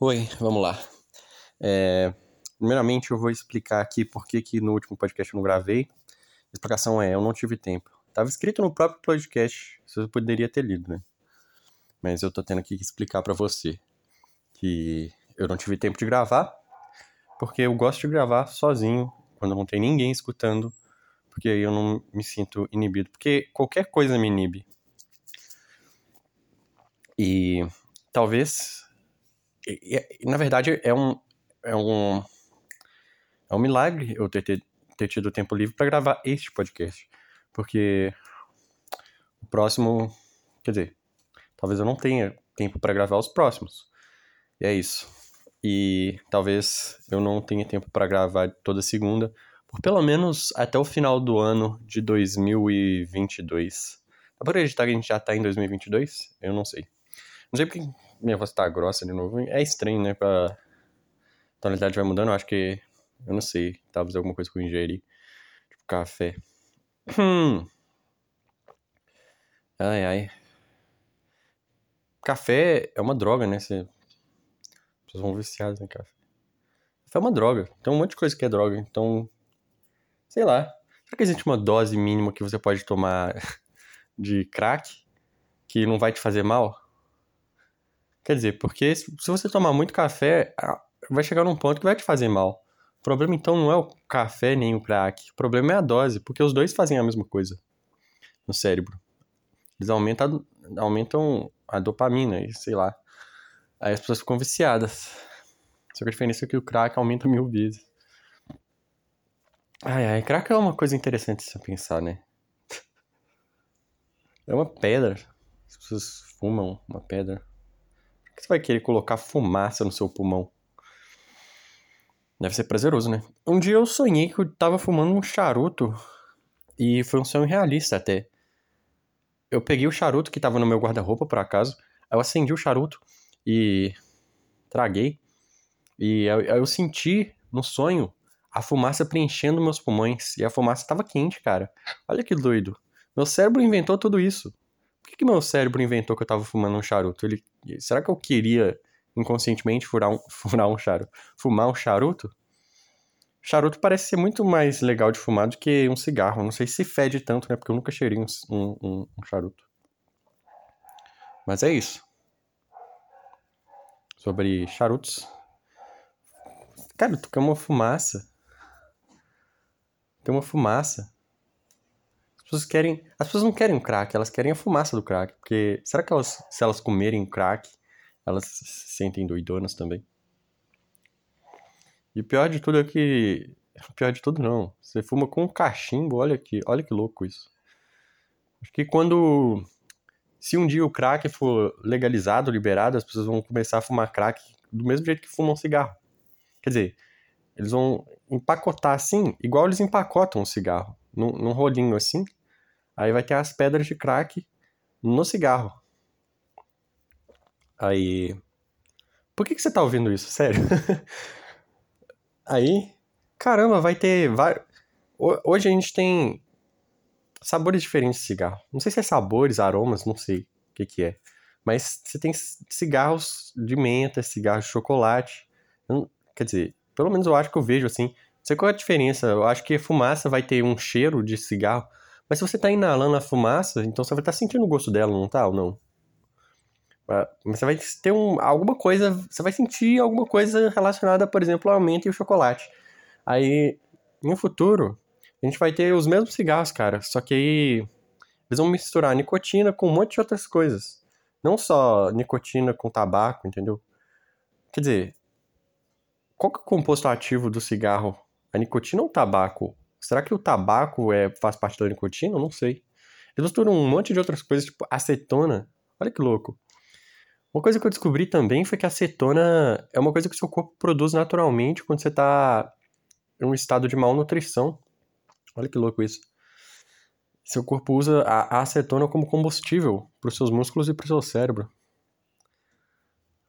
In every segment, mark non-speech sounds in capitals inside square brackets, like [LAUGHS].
Oi, vamos lá. É, primeiramente, eu vou explicar aqui por que, que no último podcast eu não gravei. A explicação é: eu não tive tempo. Tava escrito no próprio podcast, você poderia ter lido, né? Mas eu tô tendo aqui que explicar para você que eu não tive tempo de gravar, porque eu gosto de gravar sozinho, quando não tem ninguém escutando, porque aí eu não me sinto inibido. Porque qualquer coisa me inibe. E talvez. Na verdade, é um. É um. É um milagre eu ter, ter, ter tido tempo livre para gravar este podcast. Porque o próximo. Quer dizer, talvez eu não tenha tempo para gravar os próximos. E é isso. E talvez eu não tenha tempo para gravar toda segunda, por pelo menos até o final do ano de 2022. Dá pra acreditar que a gente já tá em 2022? Eu não sei. Não sei porque minha voz tá grossa de novo. É estranho, né? Pra... A tonalidade vai mudando. Eu acho que. Eu não sei. Talvez alguma coisa que eu ingeri. Tipo café. Hum. Ai, ai. Café é uma droga, né? Você... As pessoas vão viciadas em café. Café é uma droga. Tem um monte de coisa que é droga. Então. Sei lá. Será que existe uma dose mínima que você pode tomar [LAUGHS] de crack que não vai te fazer mal? Quer dizer, porque se você tomar muito café, vai chegar num ponto que vai te fazer mal. O problema então não é o café nem o crack. O problema é a dose, porque os dois fazem a mesma coisa no cérebro. Eles aumentam, aumentam a dopamina e sei lá. Aí as pessoas ficam viciadas. Só que a diferença é que o crack aumenta mil vezes. Ai, ai, crack é uma coisa interessante se pensar, né? É uma pedra. As pessoas fumam uma pedra que você vai querer colocar fumaça no seu pulmão? Deve ser prazeroso, né? Um dia eu sonhei que eu tava fumando um charuto e foi um sonho realista até. Eu peguei o charuto que tava no meu guarda-roupa, por acaso, eu acendi o charuto e traguei. E eu senti no sonho a fumaça preenchendo meus pulmões. E a fumaça tava quente, cara. Olha que doido. Meu cérebro inventou tudo isso. Que, que meu cérebro inventou que eu tava fumando um charuto? Ele, será que eu queria inconscientemente furar um, [LAUGHS] furar um charuto? Fumar um charuto? Charuto parece ser muito mais legal de fumar do que um cigarro. Não sei se fede tanto, né? Porque eu nunca cheirei um, um, um charuto. Mas é isso. Sobre charutos. Cara, tu quer uma fumaça. Tem uma fumaça pessoas querem. As pessoas não querem o crack, elas querem a fumaça do crack. Porque será que elas, se elas comerem crack, elas se sentem doidonas também? E o pior de tudo é que. [LAUGHS] Pior de tudo não. Você fuma com um cachimbo, olha que, olha que louco isso. Acho que quando. Se um dia o crack for legalizado, liberado, as pessoas vão começar a fumar crack do mesmo jeito que fumam cigarro. Quer dizer, eles vão empacotar assim, igual eles empacotam o cigarro, num, num rolinho assim, Aí vai ter as pedras de crack no cigarro. Aí. Por que, que você tá ouvindo isso? Sério? [LAUGHS] Aí. Caramba, vai ter. Hoje a gente tem sabores diferentes de cigarro. Não sei se é sabores, aromas, não sei o que, que é. Mas você tem cigarros de menta, cigarros de chocolate. Quer dizer, pelo menos eu acho que eu vejo assim. Não sei qual é a diferença. Eu acho que fumaça vai ter um cheiro de cigarro. Mas se você tá inalando a fumaça, então você vai estar tá sentindo o gosto dela, não tá? Ou não? Ah, mas você vai ter um, alguma coisa, você vai sentir alguma coisa relacionada, por exemplo, ao aumento e o chocolate. Aí, no futuro, a gente vai ter os mesmos cigarros, cara, só que aí eles vão misturar nicotina com um monte de outras coisas. Não só nicotina com tabaco, entendeu? Quer dizer, qual que é o composto ativo do cigarro? A nicotina ou o tabaco? Será que o tabaco é, faz parte da nicotina? Eu não sei. Eles misturam um monte de outras coisas, tipo acetona. Olha que louco. Uma coisa que eu descobri também foi que a acetona é uma coisa que o seu corpo produz naturalmente quando você está em um estado de malnutrição. Olha que louco isso. Seu corpo usa a acetona como combustível para os seus músculos e para o seu cérebro.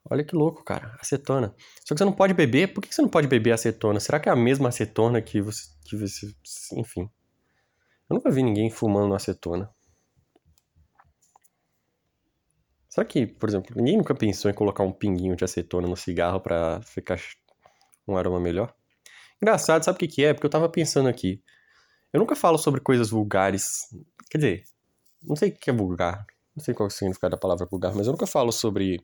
Olha que louco, cara. Acetona. Só que você não pode beber. Por que você não pode beber acetona? Será que é a mesma acetona que você. Que você enfim. Eu nunca vi ninguém fumando acetona. Será que, por exemplo, ninguém nunca pensou em colocar um pinguinho de acetona no cigarro para ficar um aroma melhor? Engraçado, sabe o que, que é? Porque eu tava pensando aqui. Eu nunca falo sobre coisas vulgares. Quer dizer, não sei o que é vulgar. Não sei qual é o significado da palavra vulgar, mas eu nunca falo sobre.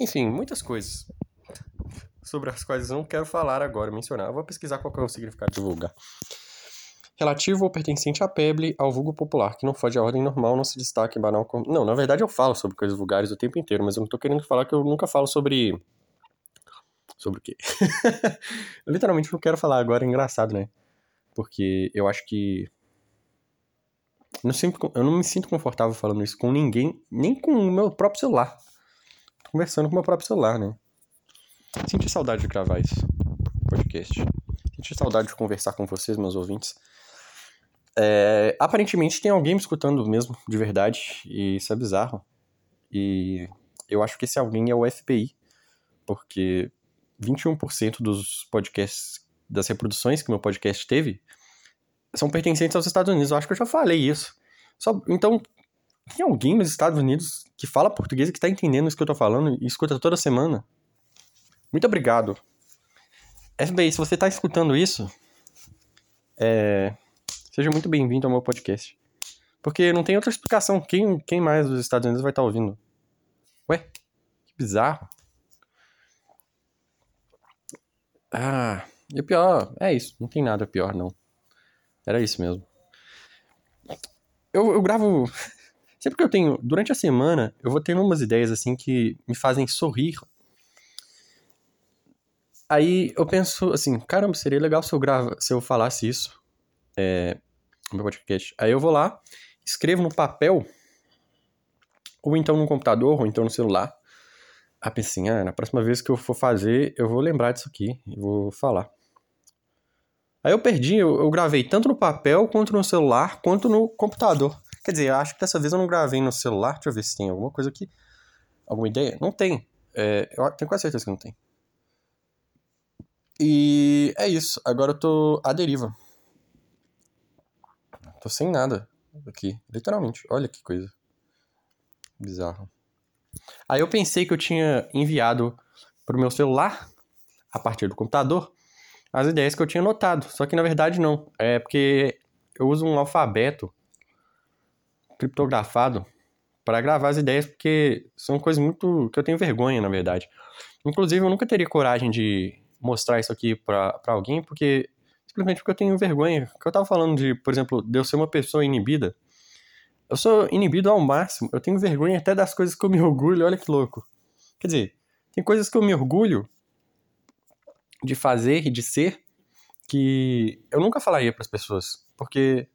Enfim, muitas coisas. Sobre as quais não quero falar agora, mencionar. Eu vou pesquisar qual é o significado de vulgar. Relativo ou pertencente à peble, ao vulgo popular, que não foge à ordem normal, não se destaca em banal como... Não, na verdade eu falo sobre coisas vulgares o tempo inteiro, mas eu não tô querendo falar que eu nunca falo sobre Sobre o quê? [LAUGHS] eu literalmente não quero falar agora, é engraçado, né? Porque eu acho que. Eu não, sempre, eu não me sinto confortável falando isso com ninguém, nem com o meu próprio celular. Conversando com meu próprio celular, né? Senti saudade de gravar isso, podcast. Senti saudade de conversar com vocês, meus ouvintes. É, aparentemente tem alguém me escutando mesmo, de verdade, e isso é bizarro. E eu acho que esse alguém é o FBI, porque 21% dos podcasts, das reproduções que meu podcast teve, são pertencentes aos Estados Unidos. Eu acho que eu já falei isso. Só, então, tem alguém nos Estados Unidos que fala português e que tá entendendo isso que eu tô falando e escuta toda semana? Muito obrigado. FBI, se você tá escutando isso, é... seja muito bem-vindo ao meu podcast. Porque não tem outra explicação. Quem, quem mais dos Estados Unidos vai estar tá ouvindo? Ué, que bizarro. Ah, e o pior, é isso, não tem nada pior, não. Era isso mesmo. Eu, eu gravo. Sempre que eu tenho. Durante a semana, eu vou tendo umas ideias assim que me fazem sorrir. Aí eu penso assim, caramba, seria legal se eu grava, se eu falasse isso é, no meu podcast. Aí eu vou lá, escrevo no papel, ou então no computador, ou então no celular, Aí pensei assim, ah, na próxima vez que eu for fazer, eu vou lembrar disso aqui e vou falar. Aí eu perdi, eu, eu, gravei tanto no papel, quanto no celular, quanto no computador. Quer dizer, acho que dessa vez eu não gravei no celular. Deixa eu ver se tem alguma coisa aqui. Alguma ideia? Não tem. É, eu tenho quase certeza que não tem. E é isso. Agora eu tô à deriva. Tô sem nada aqui. Literalmente. Olha que coisa. Bizarro. Aí eu pensei que eu tinha enviado pro meu celular, a partir do computador, as ideias que eu tinha notado. Só que na verdade não. É porque eu uso um alfabeto criptografado para gravar as ideias, porque são coisas muito que eu tenho vergonha, na verdade. Inclusive, eu nunca teria coragem de mostrar isso aqui para alguém, porque simplesmente porque eu tenho vergonha. Que eu tava falando de, por exemplo, de eu ser uma pessoa inibida. Eu sou inibido ao máximo. Eu tenho vergonha até das coisas que eu me orgulho. Olha que louco. Quer dizer, tem coisas que eu me orgulho de fazer e de ser que eu nunca falaria para as pessoas. Porque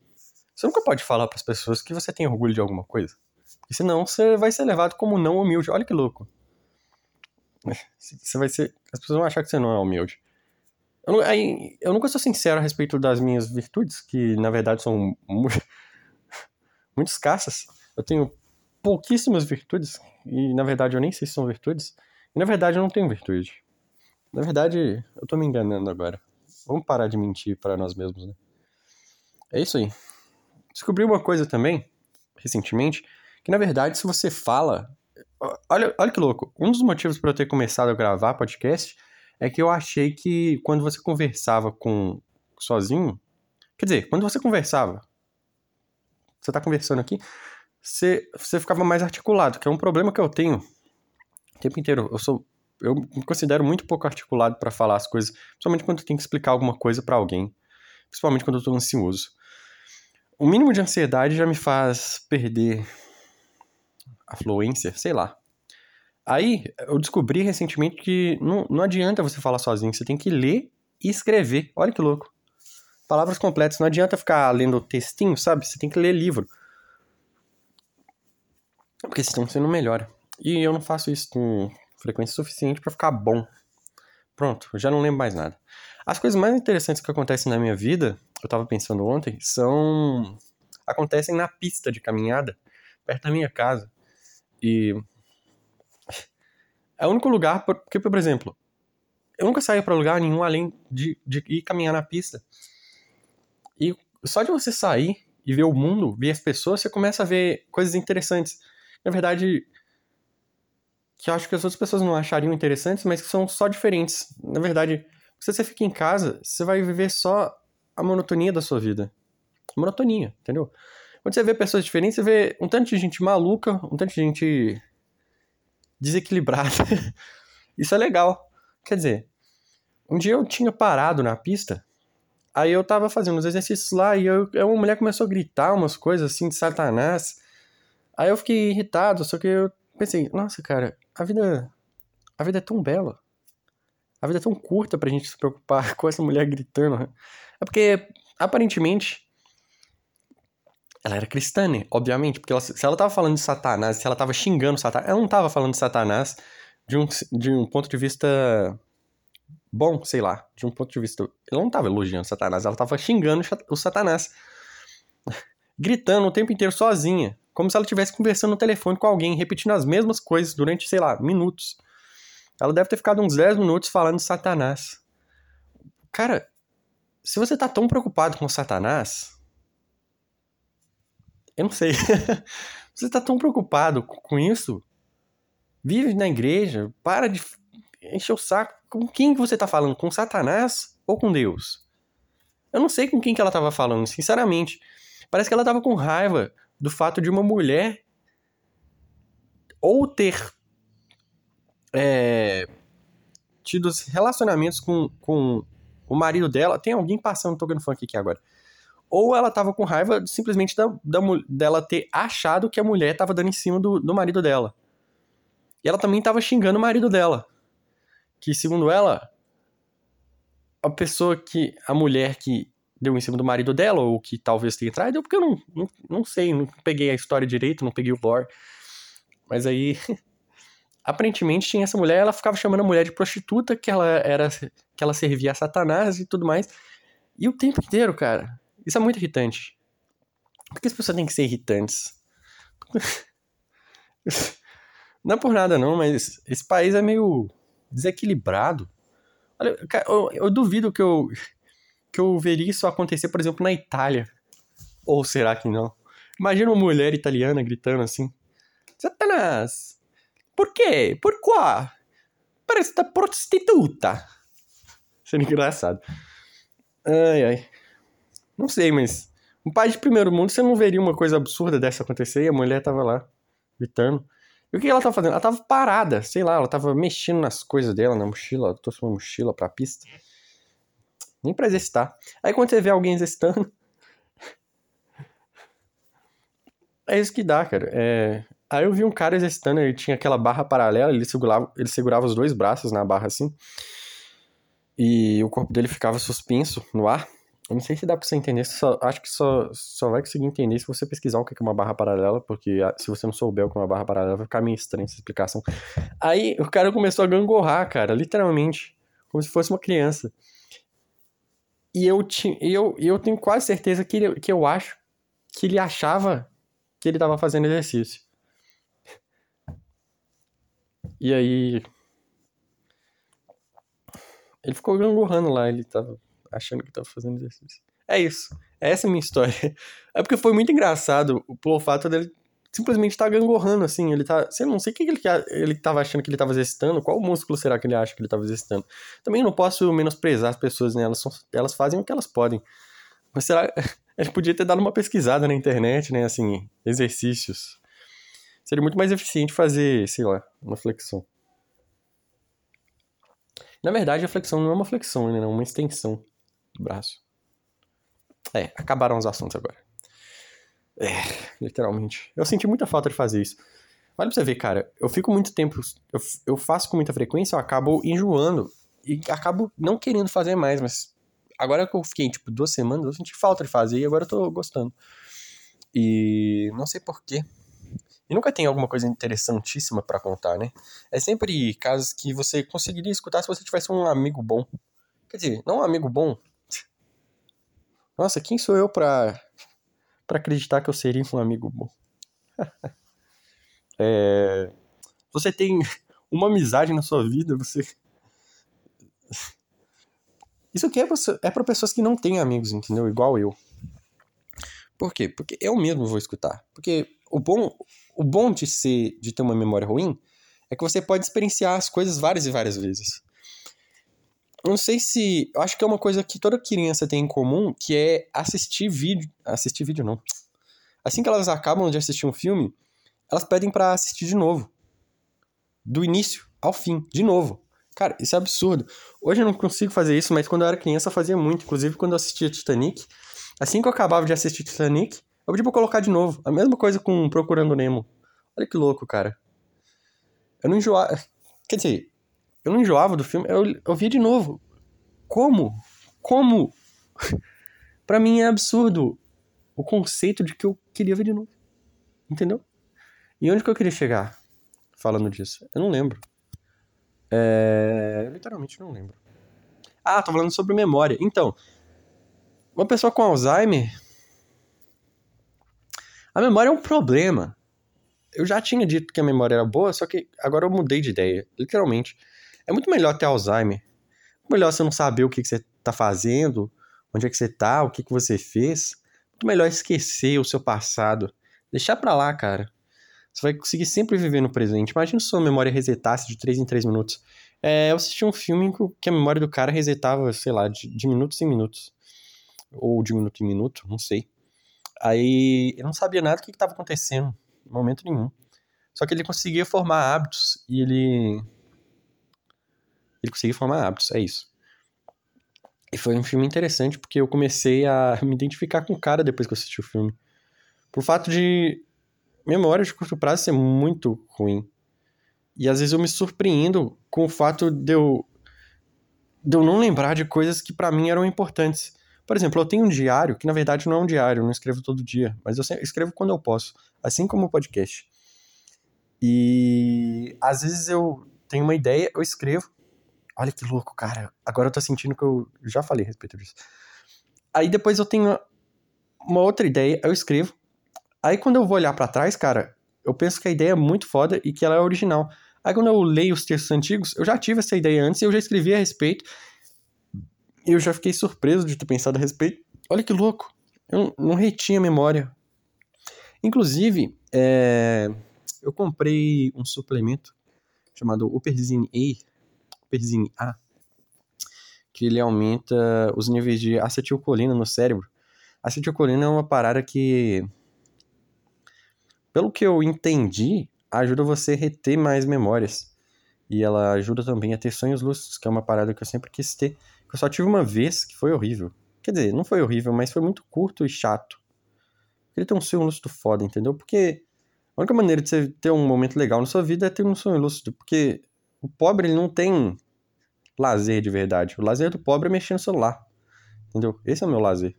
você nunca pode falar para as pessoas que você tem orgulho de alguma coisa. Porque senão você vai ser levado como não humilde. Olha que louco. [LAUGHS] Você vai ser. As pessoas vão achar que você não é humilde. Eu, aí, eu nunca sou sincero a respeito das minhas virtudes, que na verdade são [LAUGHS] muito escassas. Eu tenho pouquíssimas virtudes, e na verdade eu nem sei se são virtudes. E na verdade eu não tenho virtude. Na verdade, eu tô me enganando agora. Vamos parar de mentir para nós mesmos, né? É isso aí. Descobri uma coisa também, recentemente, que na verdade, se você fala. Olha, olha que louco. Um dos motivos para eu ter começado a gravar podcast é que eu achei que quando você conversava com sozinho. Quer dizer, quando você conversava você tá conversando aqui, você, você ficava mais articulado, que é um problema que eu tenho o tempo inteiro. Eu sou eu me considero muito pouco articulado para falar as coisas, principalmente quando eu tenho que explicar alguma coisa para alguém, principalmente quando eu tô ansioso. O mínimo de ansiedade já me faz perder a fluência, sei lá. Aí, eu descobri recentemente que não, não adianta você falar sozinho, você tem que ler e escrever. Olha que louco palavras completas. Não adianta ficar lendo textinho, sabe? Você tem que ler livro. Porque senão você não melhora. E eu não faço isso com frequência suficiente para ficar bom. Pronto, já não lembro mais nada. As coisas mais interessantes que acontecem na minha vida, eu tava pensando ontem, são. acontecem na pista de caminhada, perto da minha casa. E. É o único lugar, porque, por exemplo, eu nunca saio para lugar nenhum além de, de ir caminhar na pista. E só de você sair e ver o mundo, ver as pessoas, você começa a ver coisas interessantes. Na verdade, que eu acho que as outras pessoas não achariam interessantes, mas que são só diferentes. Na verdade, se você fica em casa, você vai viver só a monotonia da sua vida. Monotonia, entendeu? Quando você vê pessoas diferentes, você vê um tanto de gente maluca, um tanto de gente desequilibrada. [LAUGHS] Isso é legal. Quer dizer, um dia eu tinha parado na pista, aí eu tava fazendo os exercícios lá e eu, uma mulher começou a gritar umas coisas assim de Satanás. Aí eu fiquei irritado, só que eu pensei, nossa, cara, a vida a vida é tão bela. A vida é tão curta pra gente se preocupar [LAUGHS] com essa mulher gritando. É porque aparentemente ela era cristã, né? Obviamente, porque ela, se ela tava falando de Satanás, se ela tava xingando Satanás, ela não tava falando de Satanás de um, de um ponto de vista bom, sei lá, de um ponto de vista. Ela não tava elogiando Satanás, ela tava xingando o Satanás. [LAUGHS] Gritando o tempo inteiro sozinha, como se ela estivesse conversando no telefone com alguém, repetindo as mesmas coisas durante, sei lá, minutos. Ela deve ter ficado uns 10 minutos falando de Satanás. Cara, se você tá tão preocupado com Satanás, eu não sei. [LAUGHS] você tá tão preocupado com isso? Vive na igreja, para de encher o saco. Com quem que você tá falando? Com Satanás ou com Deus? Eu não sei com quem que ela tava falando, sinceramente. Parece que ela tava com raiva do fato de uma mulher ou ter é, tido relacionamentos com, com o marido dela. Tem alguém passando tocando funk aqui agora ou ela tava com raiva simplesmente da, da, dela ter achado que a mulher tava dando em cima do, do marido dela. E ela também tava xingando o marido dela. Que, segundo ela, a pessoa que. a mulher que deu em cima do marido dela, ou que talvez tenha traído, porque eu não, não, não sei, não peguei a história direito, não peguei o lore. Mas aí. [LAUGHS] aparentemente tinha essa mulher, ela ficava chamando a mulher de prostituta, que ela era. que ela servia a Satanás e tudo mais. E o tempo inteiro, cara. Isso é muito irritante. Por que as pessoas têm que ser irritantes? [LAUGHS] não é por nada não, mas esse país é meio desequilibrado. Olha, eu, eu duvido que eu, que eu veria isso acontecer, por exemplo, na Itália. Ou será que não? Imagina uma mulher italiana gritando assim: Satanás! Por quê? Por quê? Parece estar prostituta. Sendo engraçado. Ai, ai. Não sei, mas um país de primeiro mundo você não veria uma coisa absurda dessa acontecer e a mulher tava lá gritando. E o que ela tava fazendo? Ela tava parada, sei lá, ela tava mexendo nas coisas dela, na mochila, ela trouxe uma mochila pra pista. Nem pra exercitar. Aí quando você vê alguém exercitando. [LAUGHS] é isso que dá, cara. É... Aí eu vi um cara exercitando, ele tinha aquela barra paralela, ele segurava, ele segurava os dois braços na barra assim. E o corpo dele ficava suspenso no ar. Eu não sei se dá pra você entender, só, acho que só, só vai conseguir entender se você pesquisar o que é uma barra paralela, porque ah, se você não souber o que é uma barra paralela, vai ficar meio estranha essa explicação. Aí o cara começou a gangorrar, cara, literalmente, como se fosse uma criança. E eu, ti, eu, eu tenho quase certeza que, ele, que eu acho que ele achava que ele tava fazendo exercício. E aí. Ele ficou gangorrando lá, ele tava achando que tava fazendo exercício. É isso. Essa é a minha história. [LAUGHS] É porque foi muito engraçado pelo fato dele simplesmente estar tá gangorrando, assim. Ele tá. Sei não sei o que ele, ele tava achando que ele tava exercitando, qual músculo será que ele acha que ele tava exercitando. Também não posso menosprezar as pessoas, né? Elas, são, elas fazem o que elas podem. Mas será. [LAUGHS] Gente podia ter dado uma pesquisada na internet, né? Assim, exercícios. Seria muito mais eficiente fazer, sei lá, uma flexão. Na verdade, a flexão não é uma flexão, né? É uma extensão do braço. É, acabaram os assuntos agora. É, literalmente. Eu senti muita falta de fazer isso. Olha pra você ver, cara, eu fico muito tempo. Eu, eu faço com muita frequência, eu acabo enjoando. E acabo não querendo fazer mais, mas agora que eu fiquei, tipo, duas semanas, eu senti falta de fazer e agora eu tô gostando. E não sei porquê. Nunca tem alguma coisa interessantíssima para contar, né? É sempre casos que você conseguiria escutar se você tivesse um amigo bom. Quer dizer, não um amigo bom, nossa, quem sou eu pra, pra acreditar que eu seria um amigo bom? [LAUGHS] é, você tem uma amizade na sua vida, você. Isso aqui é, você, é pra pessoas que não têm amigos, entendeu? Igual eu. Por quê? Porque eu mesmo vou escutar. Porque o bom, o bom de ser de ter uma memória ruim é que você pode experienciar as coisas várias e várias vezes. Eu não sei se. Eu acho que é uma coisa que toda criança tem em comum, que é assistir vídeo. Assistir vídeo não. Assim que elas acabam de assistir um filme, elas pedem para assistir de novo. Do início ao fim, de novo. Cara, isso é absurdo. Hoje eu não consigo fazer isso, mas quando eu era criança eu fazia muito. Inclusive quando eu assistia Titanic. Assim que eu acabava de assistir Titanic, eu pedi pra colocar de novo. A mesma coisa com Procurando Nemo. Olha que louco, cara. Eu não enjoava. Quer dizer, eu não enjoava do filme, eu, eu via de novo. Como? Como? [LAUGHS] para mim é absurdo o conceito de que eu queria ver de novo. Entendeu? E onde que eu queria chegar falando disso? Eu não lembro. É... Eu literalmente não lembro. Ah, tô falando sobre memória. Então, uma pessoa com Alzheimer. A memória é um problema. Eu já tinha dito que a memória era boa, só que agora eu mudei de ideia. Literalmente. É muito melhor ter Alzheimer. Melhor você não saber o que, que você tá fazendo, onde é que você tá, o que, que você fez. Muito melhor esquecer o seu passado. Deixar pra lá, cara. Você vai conseguir sempre viver no presente. Imagina se sua memória resetasse de 3 em 3 minutos. É, eu assisti um filme que a memória do cara resetava, sei lá, de, de minutos em minutos. Ou de minuto em minuto, não sei. Aí eu não sabia nada do que estava acontecendo, em momento nenhum. Só que ele conseguia formar hábitos e ele ele conseguia formar hábitos, é isso. E foi um filme interessante porque eu comecei a [LAUGHS] me identificar com o cara depois que eu assisti o filme. Por fato de memória de curto prazo ser muito ruim. E às vezes eu me surpreendo com o fato de eu, de eu não lembrar de coisas que para mim eram importantes. Por exemplo, eu tenho um diário, que na verdade não é um diário, eu não escrevo todo dia, mas eu escrevo quando eu posso, assim como o podcast. E às vezes eu tenho uma ideia, eu escrevo, Olha que louco, cara. Agora eu tô sentindo que eu já falei a respeito disso. Aí depois eu tenho uma outra ideia, eu escrevo. Aí quando eu vou olhar para trás, cara, eu penso que a ideia é muito foda e que ela é original. Aí quando eu leio os textos antigos, eu já tive essa ideia antes eu já escrevi a respeito. Eu já fiquei surpreso de ter pensado a respeito. Olha que louco. Eu não retinha a memória. Inclusive, é... eu comprei um suplemento chamado Uperzine A, Persine A, que ele aumenta os níveis de acetilcolina no cérebro. Acetilcolina é uma parada que, pelo que eu entendi, ajuda você a reter mais memórias. E ela ajuda também a ter sonhos lúcidos, que é uma parada que eu sempre quis ter. Eu só tive uma vez, que foi horrível. Quer dizer, não foi horrível, mas foi muito curto e chato. Queria ter um sonho lúcido foda, entendeu? Porque a única maneira de você ter um momento legal na sua vida é ter um sonho lúcido. Porque o pobre ele não tem lazer de verdade. O lazer do pobre é mexer no celular. Entendeu? Esse é o meu lazer.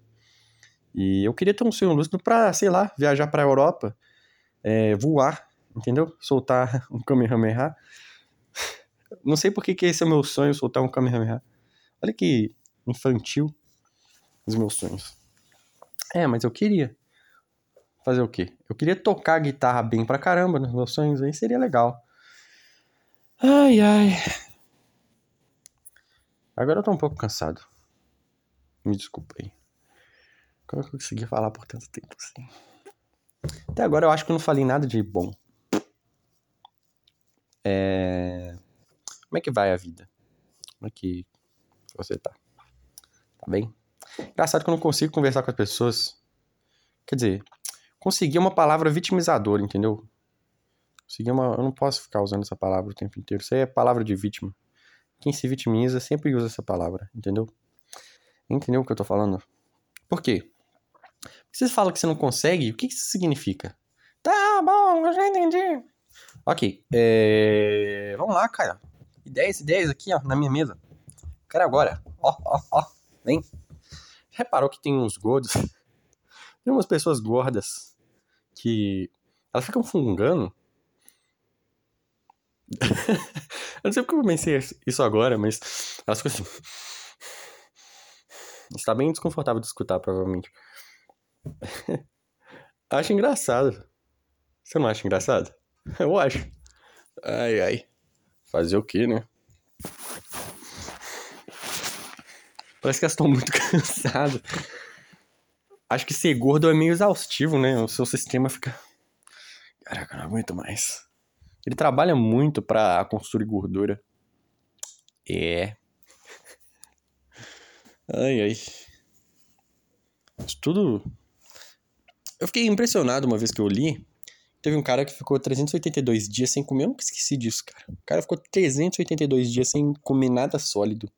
E eu queria ter um sonho lúcido pra, sei lá, viajar pra Europa, é, voar, entendeu? Soltar [LAUGHS] um Kamehameha. Não sei por que, que esse é o meu sonho, soltar um Kamehameha. Olha que infantil os meus sonhos. É, mas eu queria. Fazer o quê? Eu queria tocar guitarra bem pra caramba nos meus sonhos, aí seria legal. Ai, ai. Agora eu tô um pouco cansado. Me desculpa aí. Como é que eu consegui falar por tanto tempo assim? Até agora eu acho que eu não falei nada de bom. É... Como é que vai a vida? Como é que você tá? Tá bem? Engraçado que eu não consigo conversar com as pessoas. Quer dizer, conseguir uma palavra vitimizadora, entendeu? Conseguir uma. Eu não posso ficar usando essa palavra o tempo inteiro. Isso aí é palavra de vítima. Quem se vitimiza sempre usa essa palavra, entendeu? Entendeu o que eu tô falando? Por quê? Porque você fala que você não consegue, o que isso significa? Tá bom, eu já entendi. Ok, é... vamos lá, cara. Ideias, ideias aqui, ó, na minha mesa. Quero agora. Ó, ó, ó, vem. Reparou que tem uns gordos? [LAUGHS] Tem umas pessoas gordas que elas ficam fungando [LAUGHS] eu não sei porque eu pensei isso agora, mas elas ficam assim. Está bem desconfortável de escutar, provavelmente. [LAUGHS] acho engraçado. Você não acha engraçado? Eu acho. Ai, ai. Fazer o quê, né? Parece que elas estão muito [LAUGHS] cansadas. Acho que ser gordo é meio exaustivo, né? O seu sistema fica. Caraca, não aguento mais. Ele trabalha muito pra construir gordura. É. Ai, ai. Isso tudo. Eu fiquei impressionado uma vez que eu li. Teve um cara que ficou 382 dias sem comer. Eu nunca esqueci disso, cara. O cara ficou 382 dias sem comer nada sólido.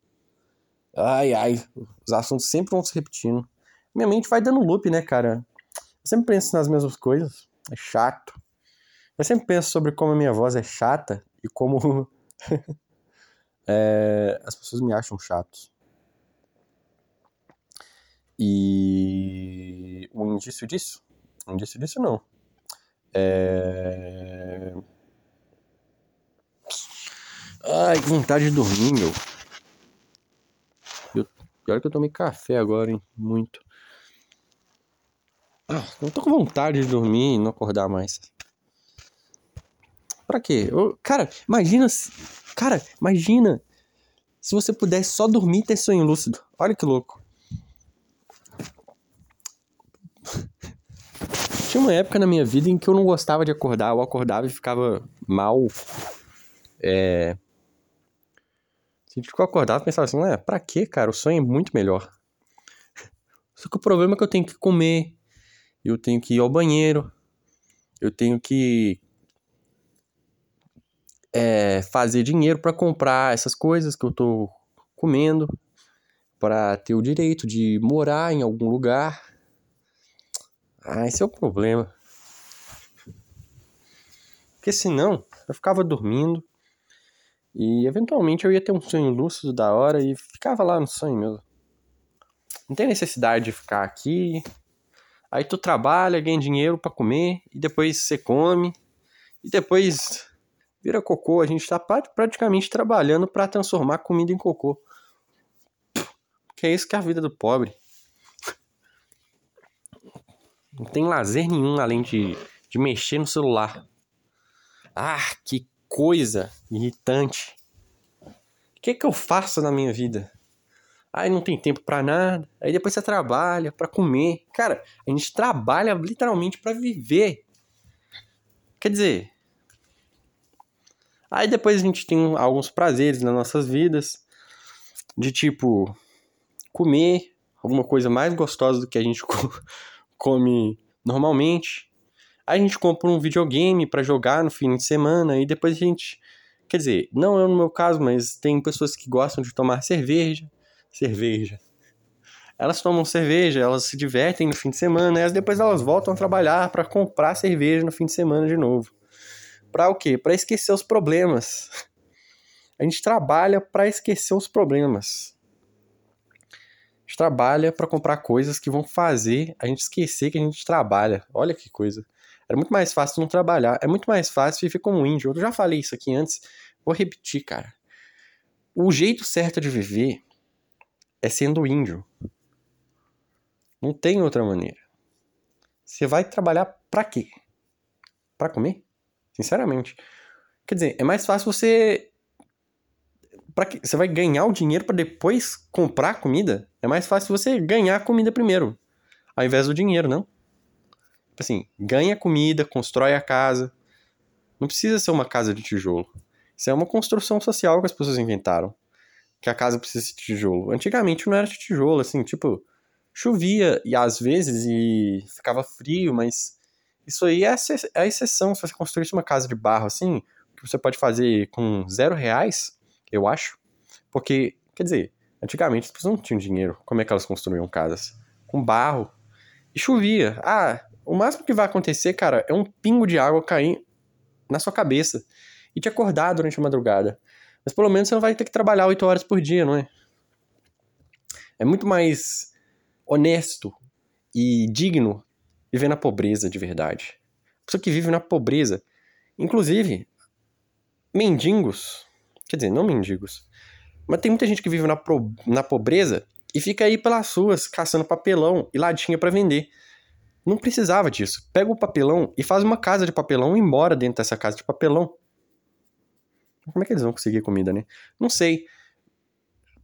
Ai, ai. Os assuntos sempre vão se repetindo. Minha mente vai dando loop, né, cara? Eu sempre penso nas mesmas coisas. É chato. Eu sempre penso sobre como a minha voz é chata e como [LAUGHS] é, as pessoas me acham chato. E um indício disso? Um indício disso não. É... Ai, que vontade de dormir, meu. Pior que eu tomei café agora, hein? Muito. Ah, não tô com vontade de dormir e não acordar mais. Pra quê? Eu... Cara, imagina. Se... Cara, imagina se você pudesse só dormir e ter sonho lúcido. Olha que louco. [LAUGHS] Tinha uma época na minha vida em que eu não gostava de acordar. Eu acordava e ficava mal. É. Que eu acordava e pensava assim, ué, pra quê, cara? O sonho é muito melhor. [LAUGHS] Só que o problema é que eu tenho que comer, eu tenho que ir ao banheiro, eu tenho que é, fazer dinheiro para comprar essas coisas que eu tô comendo, para ter o direito de morar em algum lugar. Ah, esse é o problema. Porque senão eu ficava dormindo e eventualmente eu ia ter um sonho lúcido da hora e ficava lá no sonho mesmo. Não tem necessidade de ficar aqui. Aí tu trabalha, ganha dinheiro para comer e depois você come e depois vira cocô. A gente está praticamente trabalhando para transformar comida em cocô. Que é isso que é a vida do pobre. Não tem lazer nenhum além de, de mexer no celular. Ah, que coisa irritante. O que, é que eu faço na minha vida? Aí não tem tempo para nada. Aí depois você trabalha para comer. Cara, a gente trabalha literalmente para viver. Quer dizer, Aí depois a gente tem alguns prazeres nas nossas vidas, de tipo comer alguma coisa mais gostosa do que a gente [LAUGHS] come normalmente. Aí a gente compra um videogame para jogar no fim de semana e depois a gente, quer dizer, não é no meu caso, mas tem pessoas que gostam de tomar cerveja, cerveja. Elas tomam cerveja, elas se divertem no fim de semana, e depois elas voltam a trabalhar para comprar cerveja no fim de semana de novo. Para o quê? Para esquecer os problemas. A gente trabalha para esquecer os problemas. A gente trabalha para comprar coisas que vão fazer a gente esquecer que a gente trabalha. Olha que coisa. Era muito mais fácil não trabalhar. É muito mais fácil viver como um índio. Eu já falei isso aqui antes. Vou repetir, cara. O jeito certo de viver é sendo índio. Não tem outra maneira. Você vai trabalhar para quê? Para comer? Sinceramente. Quer dizer, é mais fácil você. Pra que... Você vai ganhar o dinheiro para depois comprar comida? É mais fácil você ganhar comida primeiro. Ao invés do dinheiro, não? Tipo assim, ganha comida, constrói a casa. Não precisa ser uma casa de tijolo. Isso é uma construção social que as pessoas inventaram. Que a casa precisa de tijolo. Antigamente não era de tijolo, assim, tipo, chovia e às vezes e ficava frio, mas isso aí é, é a exceção. Se você construísse uma casa de barro assim, que você pode fazer com zero reais, eu acho. Porque, quer dizer, antigamente as pessoas não tinham dinheiro. Como é que elas construíam casas? Com barro. E chovia. Ah, o máximo que vai acontecer, cara, é um pingo de água cair na sua cabeça e te acordar durante a madrugada. Mas pelo menos você não vai ter que trabalhar oito horas por dia, não é? É muito mais honesto e digno viver na pobreza de verdade. A pessoa que vive na pobreza. Inclusive, mendigos. Quer dizer, não mendigos. Mas tem muita gente que vive na, pro, na pobreza e fica aí pelas ruas caçando papelão e latinha para vender. Não precisava disso. Pega o papelão e faz uma casa de papelão e mora dentro dessa casa de papelão. Como é que eles vão conseguir comida, né? Não sei.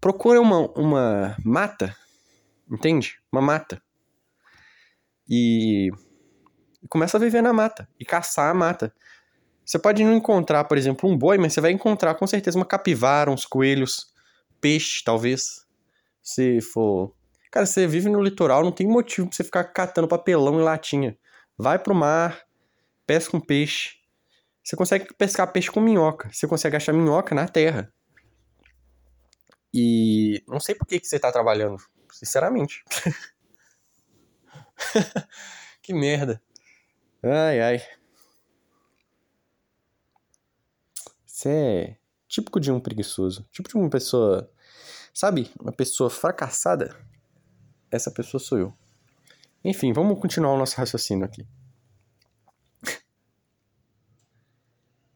Procura uma, uma mata, entende? Uma mata e começa a viver na mata e caçar a mata. Você pode não encontrar, por exemplo, um boi, mas você vai encontrar com certeza uma capivara, uns coelhos, peixe, talvez. Se for. Cara, você vive no litoral, não tem motivo pra você ficar catando papelão e latinha. Vai pro mar, pesca um peixe. Você consegue pescar peixe com minhoca. Você consegue achar minhoca na terra. E não sei por que, que você tá trabalhando, sinceramente. [LAUGHS] que merda. Ai, ai. Isso é típico de um preguiçoso. Tipo de uma pessoa. Sabe? Uma pessoa fracassada. Essa pessoa sou eu. Enfim, vamos continuar o nosso raciocínio aqui.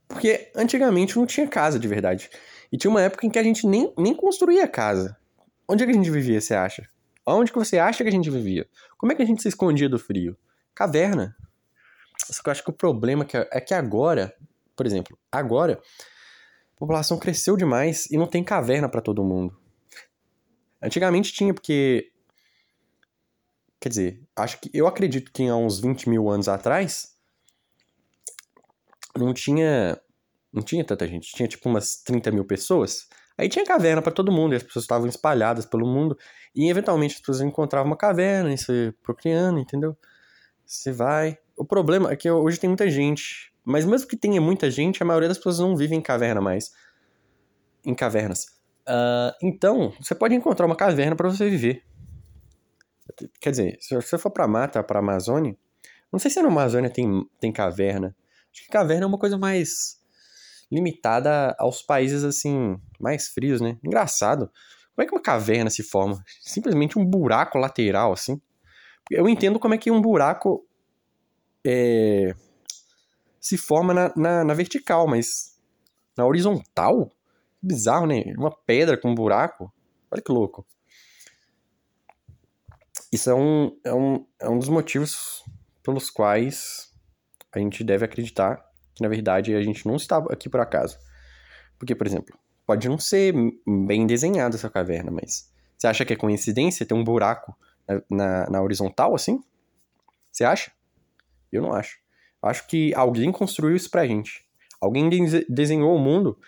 Porque antigamente não tinha casa de verdade. E tinha uma época em que a gente nem, nem construía casa. Onde é que a gente vivia, você acha? Onde que você acha que a gente vivia? Como é que a gente se escondia do frio? Caverna. Só que eu acho que o problema é que agora, por exemplo, agora a população cresceu demais e não tem caverna para todo mundo. Antigamente tinha, porque. Quer dizer, acho que. Eu acredito que há uns 20 mil anos atrás. Não tinha. Não tinha tanta gente. Tinha tipo umas 30 mil pessoas. Aí tinha caverna para todo mundo, e as pessoas estavam espalhadas pelo mundo, e eventualmente as pessoas encontravam uma caverna e você procriando, entendeu? Você vai. O problema é que hoje tem muita gente, mas mesmo que tenha muita gente, a maioria das pessoas não vive em caverna mais. Em cavernas. Uh, então, você pode encontrar uma caverna para você viver. Quer dizer, se você for pra mata, pra Amazônia, não sei se na Amazônia tem, tem caverna. Acho que caverna é uma coisa mais limitada aos países assim mais frios, né? Engraçado. Como é que uma caverna se forma? Simplesmente um buraco lateral assim. Eu entendo como é que um buraco é, se forma na, na, na, vertical, mas na horizontal? Bizarro, né? Uma pedra com um buraco. Olha que louco. Isso é um, é um, é um dos motivos pelos quais a gente deve acreditar que na verdade a gente não está aqui por acaso. Porque, por exemplo, pode não ser bem desenhada essa caverna, mas você acha que é coincidência ter um buraco na, na, na horizontal assim? Você acha? Eu não acho. Eu acho que alguém construiu isso pra gente. Alguém desenhou o mundo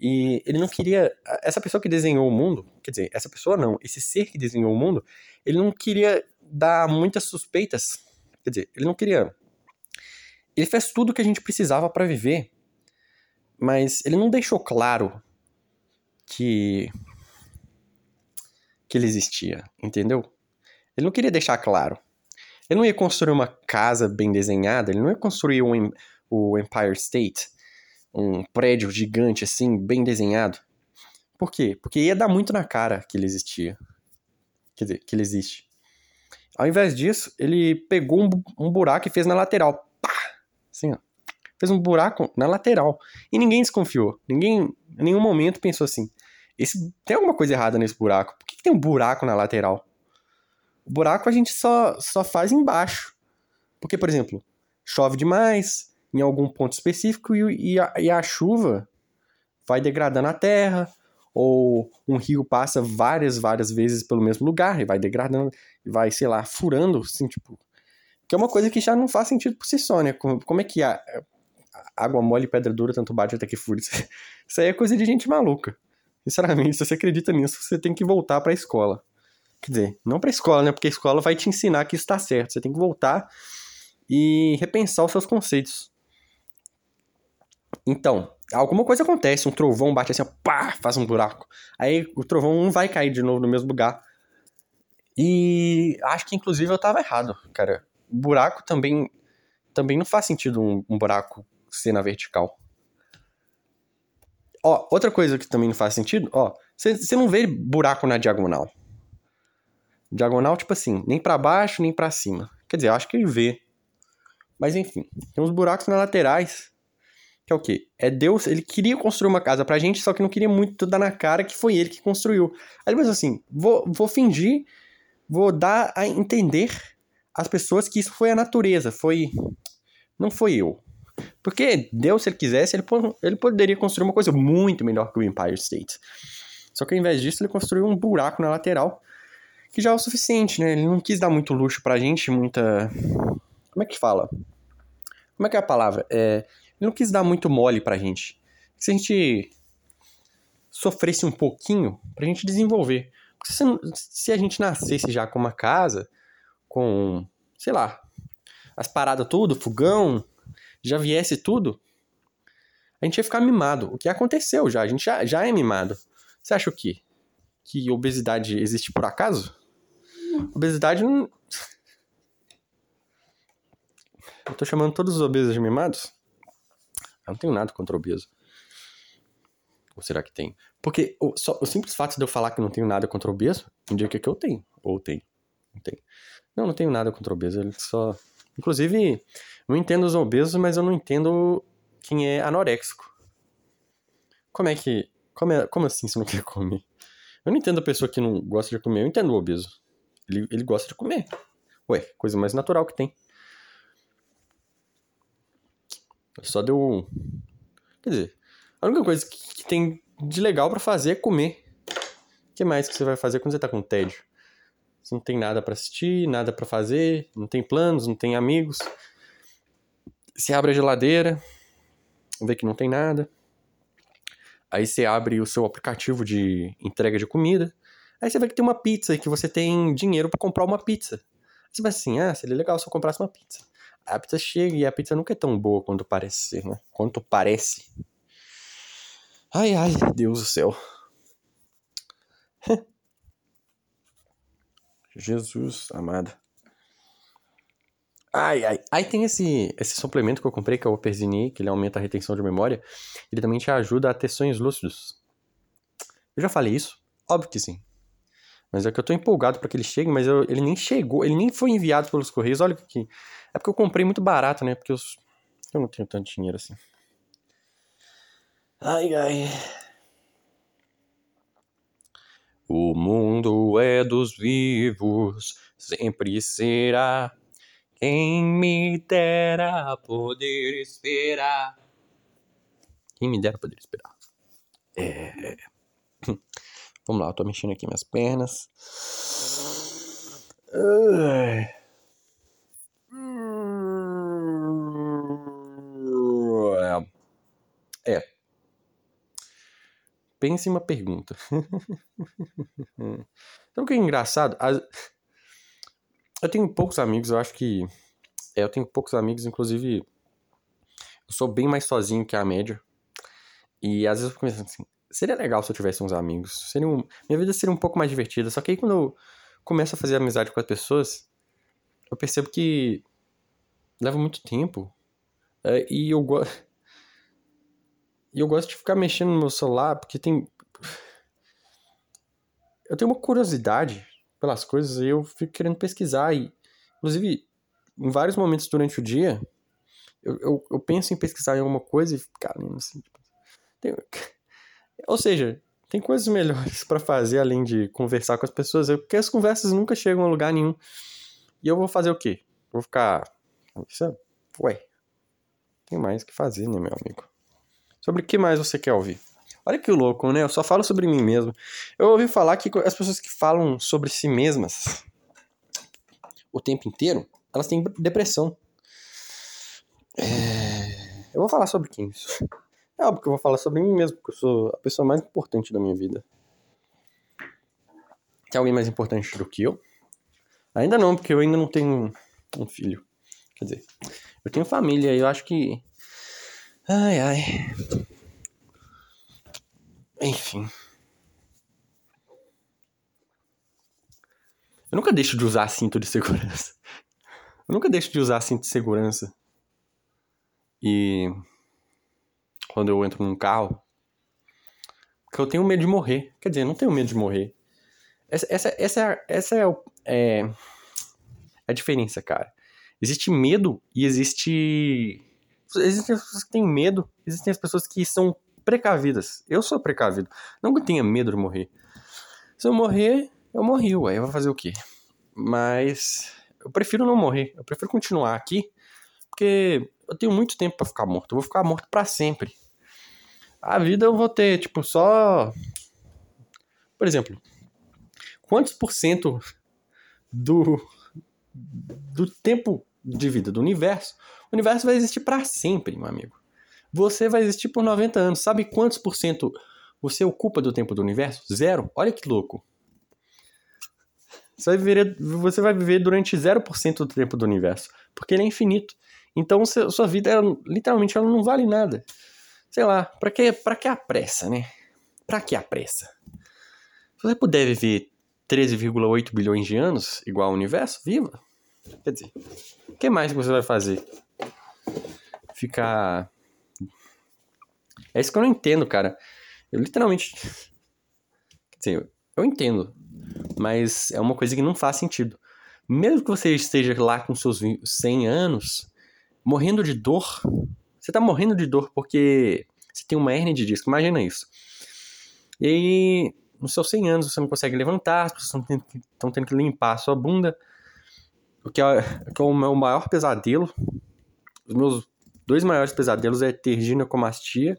e ele não queria. Essa pessoa que desenhou o mundo, quer dizer, essa pessoa não, esse ser que desenhou o mundo, ele não queria dar muitas suspeitas. Quer dizer, ele não queria ele fez tudo o que a gente precisava para viver, mas ele não deixou claro que que ele existia, entendeu? Ele não queria deixar claro. Ele não ia construir uma casa bem desenhada, ele não ia construir um, o Empire State, um prédio gigante assim, bem desenhado. Por quê? Porque ia dar muito na cara que ele existia. Quer dizer, que ele existe. Ao invés disso, ele pegou um, um buraco e fez na lateral. Assim, ó. Fez um buraco na lateral. E ninguém desconfiou. Ninguém, em nenhum momento, pensou assim: esse, tem alguma coisa errada nesse buraco? Por que, que tem um buraco na lateral? O buraco a gente só, só faz embaixo. Porque, por exemplo, chove demais em algum ponto específico e, e, a, e a chuva vai degradando a terra, ou um rio passa várias, várias vezes pelo mesmo lugar e vai degradando, vai, sei lá, furando, assim, tipo, que é uma coisa que já não faz sentido por si só, né? Como, como é que a, a água mole e pedra dura tanto bate até que fure? [LAUGHS] Isso aí é coisa de gente maluca. Sinceramente, se você acredita nisso, você tem que voltar para a escola. Quer dizer, não para a escola, né? Porque a escola vai te ensinar que está certo. Você tem que voltar e repensar os seus conceitos. Então, alguma coisa acontece, um trovão bate assim, ó, pá, faz um buraco. Aí o trovão não vai cair de novo no mesmo lugar. E acho que inclusive eu tava errado, cara buraco também também não faz sentido um, um buraco ser na vertical. Ó, outra coisa que também não faz sentido, ó, você não vê buraco na diagonal. Diagonal, tipo assim, nem para baixo, nem para cima. Quer dizer, eu acho que ele vê. Mas enfim, tem uns buracos nas laterais. Que é o quê? É Deus, ele queria construir uma casa pra gente, só que não queria muito dar na cara que foi ele que construiu. Aí ele pensou assim, vou, vou fingir, vou dar a entender as pessoas que isso foi a natureza, foi. Não foi eu. Porque Deus, se ele quisesse, ele, ele poderia construir uma coisa muito melhor que o Empire State. Só que ao invés disso, ele construiu um buraco na lateral, que já é o suficiente, né? Ele não quis dar muito luxo pra gente, muita. Como é que fala? Como é que é a palavra? É... ele não quis dar muito mole pra gente. Se a gente sofresse um pouquinho, pra gente desenvolver. Porque se, se a gente nascesse já com uma casa, com, sei lá, as paradas tudo, fogão, já viesse tudo, a gente ia ficar mimado. O que aconteceu já, a gente já, já é mimado. Você acha o quê? Que obesidade existe por acaso? Obesidade não. [LAUGHS] Eu tô chamando todos os obesos de mimados? Eu não tenho nada contra obeso. Ou será que tem? Porque o, só, o simples fato de eu falar que não tenho nada contra obeso indica que eu tenho. Ou tenho. Não tenho. Não, não tenho nada contra obeso. Ele só. Inclusive, eu entendo os obesos, mas eu não entendo quem é anoréxico. Como é que. Como, é, como assim você não [LAUGHS] quer comer? Eu não entendo a pessoa que não gosta de comer. Eu entendo o obeso. Ele, ele gosta de comer. Ué, coisa mais natural que tem. Só deu. Quer dizer, a única coisa que, que tem de legal para fazer é comer. O que mais que você vai fazer quando você tá com tédio? Você não tem nada para assistir, nada para fazer, não tem planos, não tem amigos. Você abre a geladeira, vê que não tem nada. Aí você abre o seu aplicativo de entrega de comida. Aí você vê que tem uma pizza e que você tem dinheiro para comprar uma pizza. Você vai assim, ah, seria legal se eu comprasse uma pizza. A pizza chega e a pizza nunca é tão boa quanto parece ser, né? Quanto parece. Ai, ai, Deus do céu. [LAUGHS] Jesus amado. Ai, ai. Aí tem esse, esse suplemento que eu comprei, que é o Operzini, que ele aumenta a retenção de memória. Ele também te ajuda a ter sonhos lúcidos. Eu já falei isso? Óbvio que sim. Mas é que eu tô empolgado para que ele chegue, mas eu, ele nem chegou, ele nem foi enviado pelos Correios. Olha aqui. É porque eu comprei muito barato, né? Porque eu, eu não tenho tanto dinheiro assim. Ai, ai. O mundo é dos vivos, sempre será. Quem me dera poder esperar. Quem me dera poder esperar. É. Vamos lá, eu tô mexendo aqui minhas pernas. É. Pense em uma pergunta. [LAUGHS] Sabe o que é engraçado? Eu tenho poucos amigos, eu acho que. É, eu tenho poucos amigos, inclusive. Eu sou bem mais sozinho que a média. E às vezes eu fico pensando assim, seria legal se eu tivesse uns amigos. Seria um, minha vida seria um pouco mais divertida. Só que aí quando eu começo a fazer amizade com as pessoas, eu percebo que leva muito tempo. É, e eu gosto. [LAUGHS] E eu gosto de ficar mexendo no meu celular, porque tem. Eu tenho uma curiosidade pelas coisas e eu fico querendo pesquisar. E, inclusive, em vários momentos durante o dia, eu, eu, eu penso em pesquisar em alguma coisa e lendo assim. Tipo, tem, [LAUGHS] ou seja, tem coisas melhores [LAUGHS] para fazer além de conversar com as pessoas, porque as conversas nunca chegam a lugar nenhum. E eu vou fazer o quê? Vou ficar. Ué, tem mais que fazer, né, meu amigo? Sobre o que mais você quer ouvir? Olha que louco, né? Eu só falo sobre mim mesmo. Eu ouvi falar que as pessoas que falam sobre si mesmas o tempo inteiro, elas têm depressão. É... Eu vou falar sobre quem isso. É óbvio que eu vou falar sobre mim mesmo, porque eu sou a pessoa mais importante da minha vida. Tem alguém mais importante do que eu? Ainda não, porque eu ainda não tenho um filho. Quer dizer, eu tenho família e eu acho que. Ai, ai. Enfim. Eu nunca deixo de usar cinto de segurança. Eu nunca deixo de usar cinto de segurança. E quando eu entro num carro, porque eu tenho medo de morrer. Quer dizer, eu não tenho medo de morrer. Essa, essa, essa, essa é, é, é a diferença, cara. Existe medo e existe. Existem as pessoas que têm medo, existem as pessoas que são precavidas. Eu sou precavido. Não que eu tenha medo de morrer. Se eu morrer, eu morri, ué. Eu vou fazer o quê? Mas eu prefiro não morrer. Eu prefiro continuar aqui, porque eu tenho muito tempo para ficar morto. Eu vou ficar morto para sempre. A vida eu vou ter, tipo, só. Por exemplo, quantos por cento do, do tempo de vida do universo, o universo vai existir para sempre, meu amigo. você vai existir por 90 anos. Sabe quantos por cento você ocupa do tempo do universo? Zero. Olha que louco. Você vai viver, você vai viver durante 0% do tempo do universo, porque ele é infinito. Então sua vida, ela, literalmente, ela não vale nada. Sei lá, pra que, pra que a pressa, né? Pra que a pressa? Se você puder viver 13,8 bilhões de anos, igual ao universo, viva. Quer dizer, o que mais você vai fazer? Ficar. É isso que eu não entendo, cara. Eu literalmente. Quer dizer, eu entendo. Mas é uma coisa que não faz sentido. Mesmo que você esteja lá com seus 100 anos, morrendo de dor, você tá morrendo de dor porque você tem uma hernia de disco. Imagina isso. E aí, nos seus 100 anos, você não consegue levantar, as pessoas estão tendo que limpar a sua bunda. O que é, que é o meu maior pesadelo. Os meus dois maiores pesadelos é ter ginecomastia,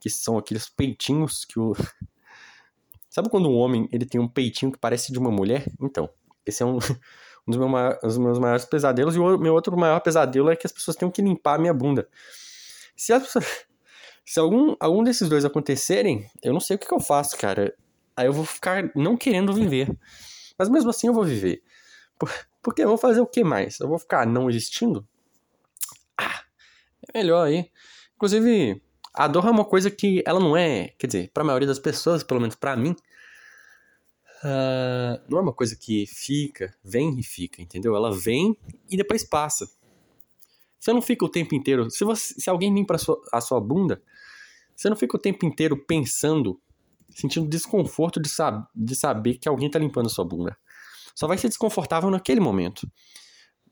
que são aqueles peitinhos que o. [LAUGHS] Sabe quando um homem ele tem um peitinho que parece de uma mulher? Então, esse é um, [LAUGHS] dos, meus maiores, dos meus maiores pesadelos. E o meu outro maior pesadelo é que as pessoas tenham que limpar a minha bunda. Se, as pessoas, [LAUGHS] se algum, algum desses dois acontecerem, eu não sei o que, que eu faço, cara. Aí eu vou ficar não querendo viver. Mas mesmo assim eu vou viver. Por, porque eu vou fazer o que mais? Eu vou ficar não existindo? Ah, é melhor aí. Inclusive, a dor é uma coisa que ela não é, quer dizer, para a maioria das pessoas, pelo menos para mim, uh, não é uma coisa que fica, vem e fica, entendeu? Ela vem e depois passa. Você não fica o tempo inteiro. Se, você, se alguém limpa a sua, a sua bunda, você não fica o tempo inteiro pensando, sentindo desconforto de, sab, de saber que alguém tá limpando a sua bunda. Só vai ser desconfortável naquele momento.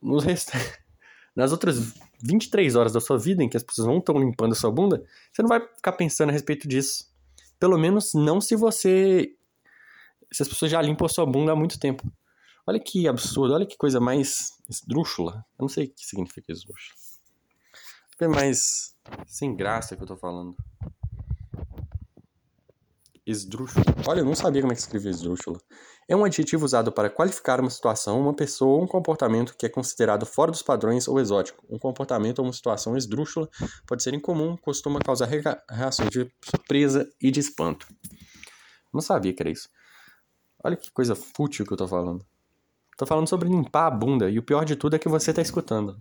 Nos rest... [LAUGHS] Nas outras 23 horas da sua vida em que as pessoas não estão limpando a sua bunda, você não vai ficar pensando a respeito disso. Pelo menos não se você. Se as pessoas já limpam a sua bunda há muito tempo. Olha que absurdo, olha que coisa mais esdrúxula. Eu não sei o que significa esdrúxula. É mais sem graça que eu tô falando. Esdrúxula. Olha, eu não sabia como é que escrevia esdrúxula. É um adjetivo usado para qualificar uma situação, uma pessoa ou um comportamento que é considerado fora dos padrões ou exótico. Um comportamento ou uma situação esdrúxula pode ser incomum, costuma causar reações de surpresa e de espanto. Não sabia que era isso. Olha que coisa fútil que eu tô falando. Tô falando sobre limpar a bunda e o pior de tudo é que você tá escutando.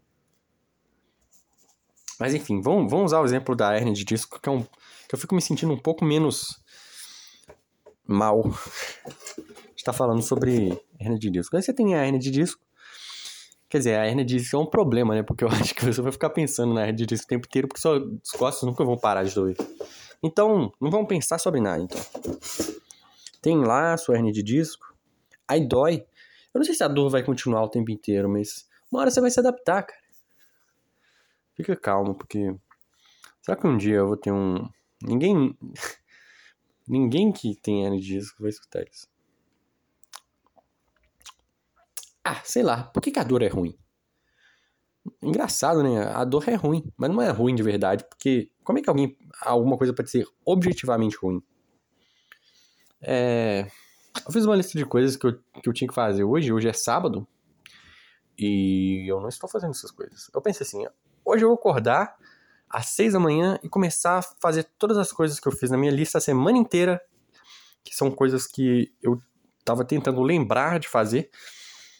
Mas enfim, vamos, vamos usar o exemplo da hernia de disco, que, é um, que eu fico me sentindo um pouco menos mal [LAUGHS] está falando sobre hernia de disco. Aí você tem a hernia de disco. Quer dizer, a hernia de disco é um problema, né? Porque eu [LAUGHS] acho que você vai ficar pensando na hernia de disco o tempo inteiro, porque suas costas nunca vão parar de doer. Então, não vamos pensar sobre nada, então. Tem lá sua hernia de disco. Aí dói. Eu não sei se a dor vai continuar o tempo inteiro, mas uma hora você vai se adaptar, cara. Fica calmo, porque. Será que um dia eu vou ter um. Ninguém. [LAUGHS] Ninguém que tem hernia de disco vai escutar isso. Ah, sei lá, por que, que a dor é ruim? Engraçado, né? A dor é ruim, mas não é ruim de verdade, porque como é que alguém, alguma coisa pode ser objetivamente ruim? É, eu fiz uma lista de coisas que eu, que eu tinha que fazer hoje, hoje é sábado, e eu não estou fazendo essas coisas. Eu pensei assim, hoje eu vou acordar às seis da manhã e começar a fazer todas as coisas que eu fiz na minha lista a semana inteira, que são coisas que eu estava tentando lembrar de fazer,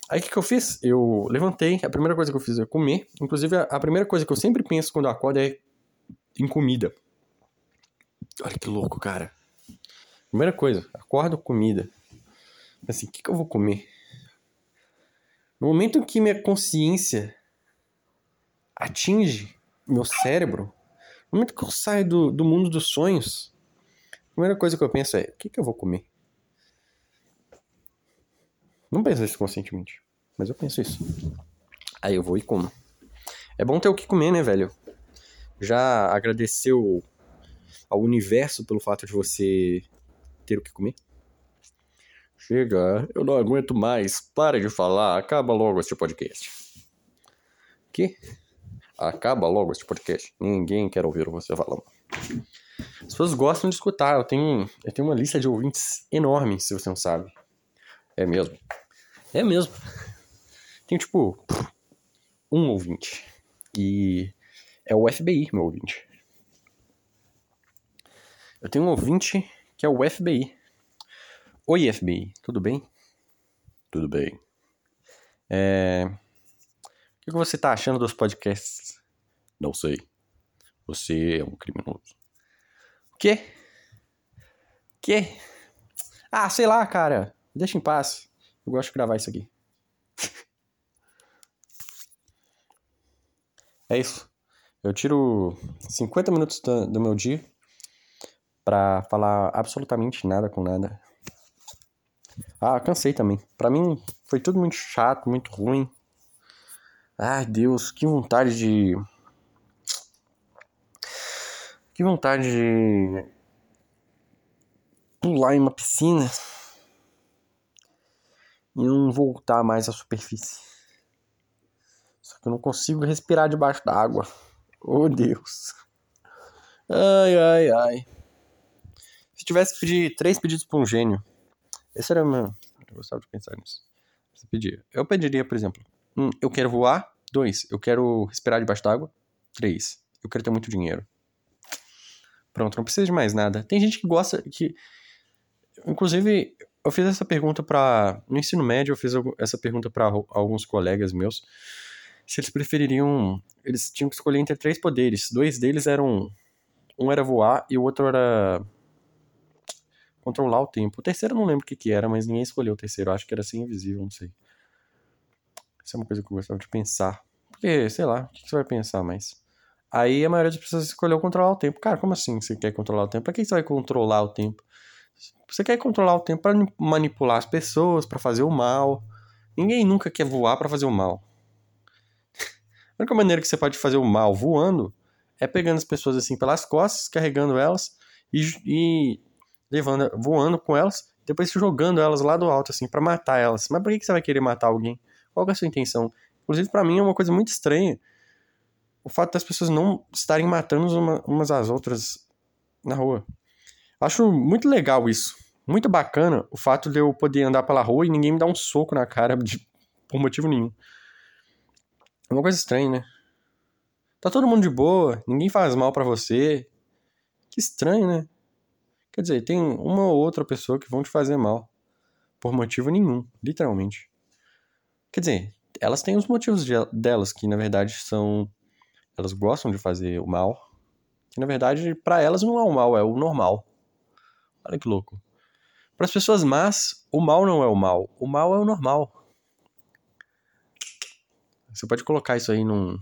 Aí o que, que eu fiz? Eu levantei, a primeira coisa que eu fiz é comer. Inclusive, a primeira coisa que eu sempre penso quando eu acordo é em comida. Olha que louco, cara. Primeira coisa, acordo comida. Assim, o que, que eu vou comer? No momento que minha consciência atinge meu cérebro, no momento que eu saio do, do mundo dos sonhos, a primeira coisa que eu penso é: o que, que eu vou comer? Não penso isso conscientemente, mas eu penso isso. Aí eu vou e como. É bom ter o que comer, né, velho? Já agradeceu ao universo pelo fato de você ter o que comer? Chega, eu não aguento mais. Para de falar, acaba logo este podcast. Que? Acaba logo este podcast. Ninguém quer ouvir você falando. As pessoas gostam de escutar. Eu tenho, eu tenho uma lista de ouvintes enorme, se você não sabe. É mesmo. É mesmo. Tem tipo um ouvinte. E é o FBI, meu ouvinte. Eu tenho um ouvinte que é o FBI. Oi, FBI, tudo bem? Tudo bem. É... O que você tá achando dos podcasts? Não sei. Você é um criminoso. O quê? Quê? Ah, sei lá, cara. Deixa em paz. Eu gosto de gravar isso aqui. [LAUGHS] é isso. Eu tiro 50 minutos do meu dia para falar absolutamente nada com nada. Ah, cansei também. Para mim foi tudo muito chato, muito ruim. Ai, Deus, que vontade de que vontade de pular em uma piscina e não voltar mais à superfície. Só que eu não consigo respirar debaixo d'água. Oh, Deus. Ai, ai, ai. Se tivesse que pedir três pedidos para um gênio, esse era o meu. Eu gostava de pensar nisso. Você pedia. Eu pediria, por exemplo, um, eu quero voar. Dois, eu quero respirar debaixo d'água. Três, eu quero ter muito dinheiro. Pronto, não precisa de mais nada. Tem gente que gosta que. Inclusive, eu fiz essa pergunta para No ensino médio, eu fiz essa pergunta para alguns colegas meus. Se eles prefeririam. Eles tinham que escolher entre três poderes. Dois deles eram. Um era voar e o outro era controlar o tempo. O terceiro eu não lembro o que, que era, mas ninguém escolheu o terceiro. Eu acho que era ser invisível, não sei. Isso é uma coisa que eu gostava de pensar. Porque, sei lá, o que, que você vai pensar mais? Aí a maioria das pessoas escolheu controlar o tempo. Cara, como assim você quer controlar o tempo? Pra que você vai controlar o tempo? Você quer controlar o tempo para manipular as pessoas, para fazer o mal. Ninguém nunca quer voar para fazer o mal. [LAUGHS] A única maneira que você pode fazer o mal voando é pegando as pessoas assim pelas costas, carregando elas e, e levando, voando com elas, depois jogando elas lá do alto, assim, para matar elas. Mas por que você vai querer matar alguém? Qual é a sua intenção? Inclusive, para mim é uma coisa muito estranha o fato das pessoas não estarem matando uma, umas às outras na rua. Acho muito legal isso. Muito bacana o fato de eu poder andar pela rua e ninguém me dar um soco na cara de, [LAUGHS] por motivo nenhum. É uma coisa estranha, né? Tá todo mundo de boa, ninguém faz mal para você. Que estranho, né? Quer dizer, tem uma ou outra pessoa que vão te fazer mal. Por motivo nenhum, literalmente. Quer dizer, elas têm os motivos de, delas, que na verdade são. Elas gostam de fazer o mal. Que na verdade, para elas não é o mal, é o normal. Olha que louco. Para as pessoas más, o mal não é o mal. O mal é o normal. Você pode colocar isso aí num.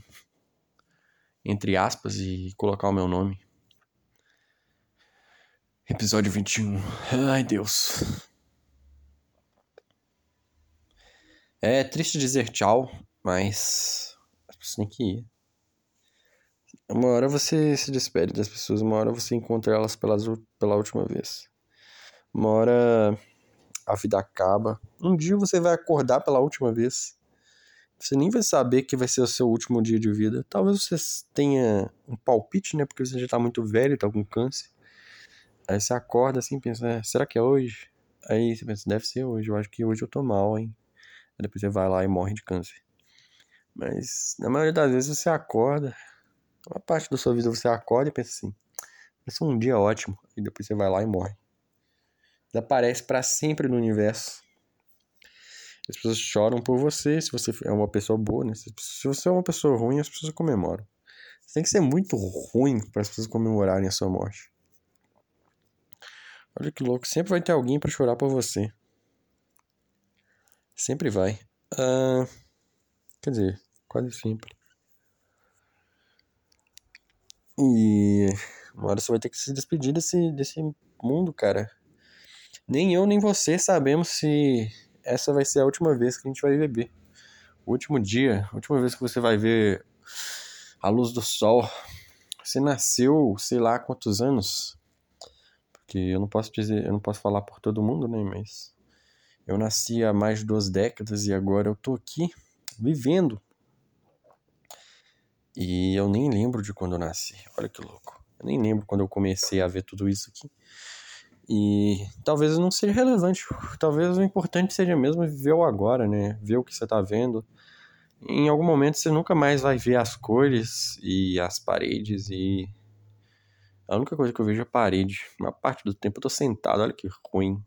Entre aspas e colocar o meu nome. Episódio 21. Ai, Deus. É triste dizer tchau, mas as pessoas têm que ir. Uma hora você se despede das pessoas, uma hora você encontra elas pelas, pela última vez. Uma hora a vida acaba. Um dia você vai acordar pela última vez. Você nem vai saber que vai ser o seu último dia de vida. Talvez você tenha um palpite, né? Porque você já tá muito velho, tá com câncer. Aí você acorda assim, pensa, é, será que é hoje? Aí você pensa, deve ser hoje, eu acho que hoje eu tô mal, hein? Aí depois você vai lá e morre de câncer. Mas na maioria das vezes você acorda, uma parte da sua vida você acorda e pensa assim, vai ser um dia ótimo, e depois você vai lá e morre. Desaparece para sempre no universo. As pessoas choram por você, se você é uma pessoa boa, né? Se você é uma pessoa ruim, as pessoas comemoram. Você tem que ser muito ruim para as pessoas comemorarem a sua morte. Olha que louco, sempre vai ter alguém para chorar por você. Sempre vai. Uh, quer dizer, quase sempre. E uma hora você vai ter que se despedir desse, desse mundo, cara. Nem eu nem você sabemos se essa vai ser a última vez que a gente vai beber. O último dia, a última vez que você vai ver a luz do sol. Você nasceu, sei lá quantos anos, porque eu não posso dizer, eu não posso falar por todo mundo, né, mas eu nasci há mais de duas décadas e agora eu tô aqui vivendo. E eu nem lembro de quando eu nasci. Olha que louco. Eu nem lembro quando eu comecei a ver tudo isso aqui. E talvez não seja relevante. Talvez o importante seja mesmo viver o agora, né? Ver o que você tá vendo. Em algum momento você nunca mais vai ver as cores e as paredes e A única coisa que eu vejo é a parede. A maior parte do tempo eu tô sentado, olha que ruim.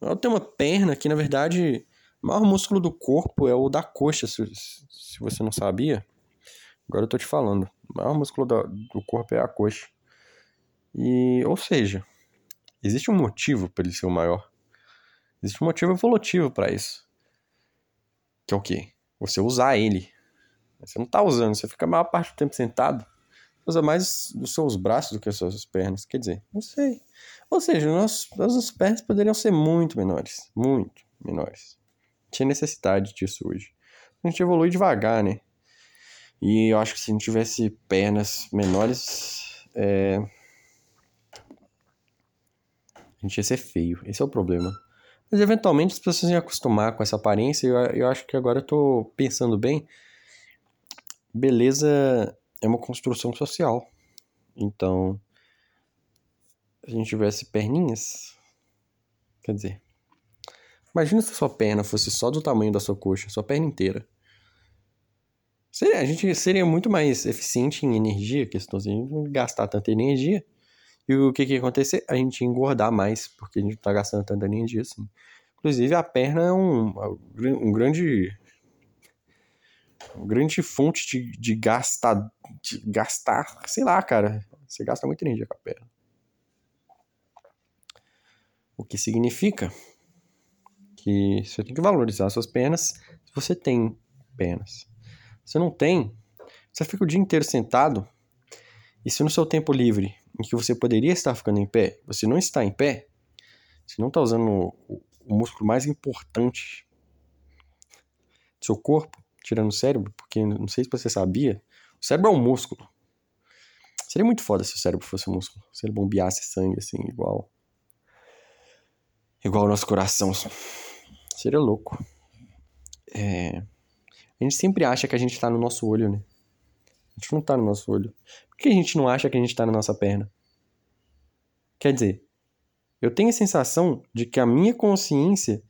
Eu tenho uma perna que, na verdade, o maior músculo do corpo é o da coxa, se, se você não sabia. Agora eu tô te falando. O maior músculo do, do corpo é a coxa. E, ou seja, existe um motivo para ele ser o maior. Existe um motivo evolutivo para isso. Que é o quê? Você usar ele. Você não tá usando, você fica a maior parte do tempo sentado. Usa mais os seus braços do que as suas pernas. Quer dizer, não sei. Ou seja, nossos, nossas pernas poderiam ser muito menores. Muito menores. Tinha necessidade disso hoje. A gente evolui devagar, né? E eu acho que se a gente tivesse pernas menores, é... a gente ia ser feio. Esse é o problema. Mas eventualmente as pessoas iam acostumar com essa aparência. E eu, eu acho que agora eu tô pensando bem. Beleza é uma construção social. Então, se a gente tivesse perninhas, quer dizer, imagina se a sua perna fosse só do tamanho da sua coxa, sua perna inteira. Seria, a gente seria muito mais eficiente em energia, questão de não gastar tanta energia. E o que que ia acontecer? A gente ia engordar mais, porque a gente não tá gastando tanta energia assim. Inclusive, a perna é um, um grande uma grande fonte de, de gastar, de gastar, sei lá, cara. Você gasta muita energia com a perna. O que significa que você tem que valorizar suas pernas se você tem pernas. Se não tem, você fica o dia inteiro sentado e se no seu tempo livre, em que você poderia estar ficando em pé, você não está em pé, você não está usando o, o músculo mais importante do seu corpo, tirando o cérebro, porque não sei se você sabia, o cérebro é um músculo. Seria muito foda se o cérebro fosse um músculo, se ele bombeasse sangue assim, igual igual o nosso coração. Seria louco. É... A gente sempre acha que a gente tá no nosso olho, né? A gente não tá no nosso olho. Por que a gente não acha que a gente tá na nossa perna? Quer dizer, eu tenho a sensação de que a minha consciência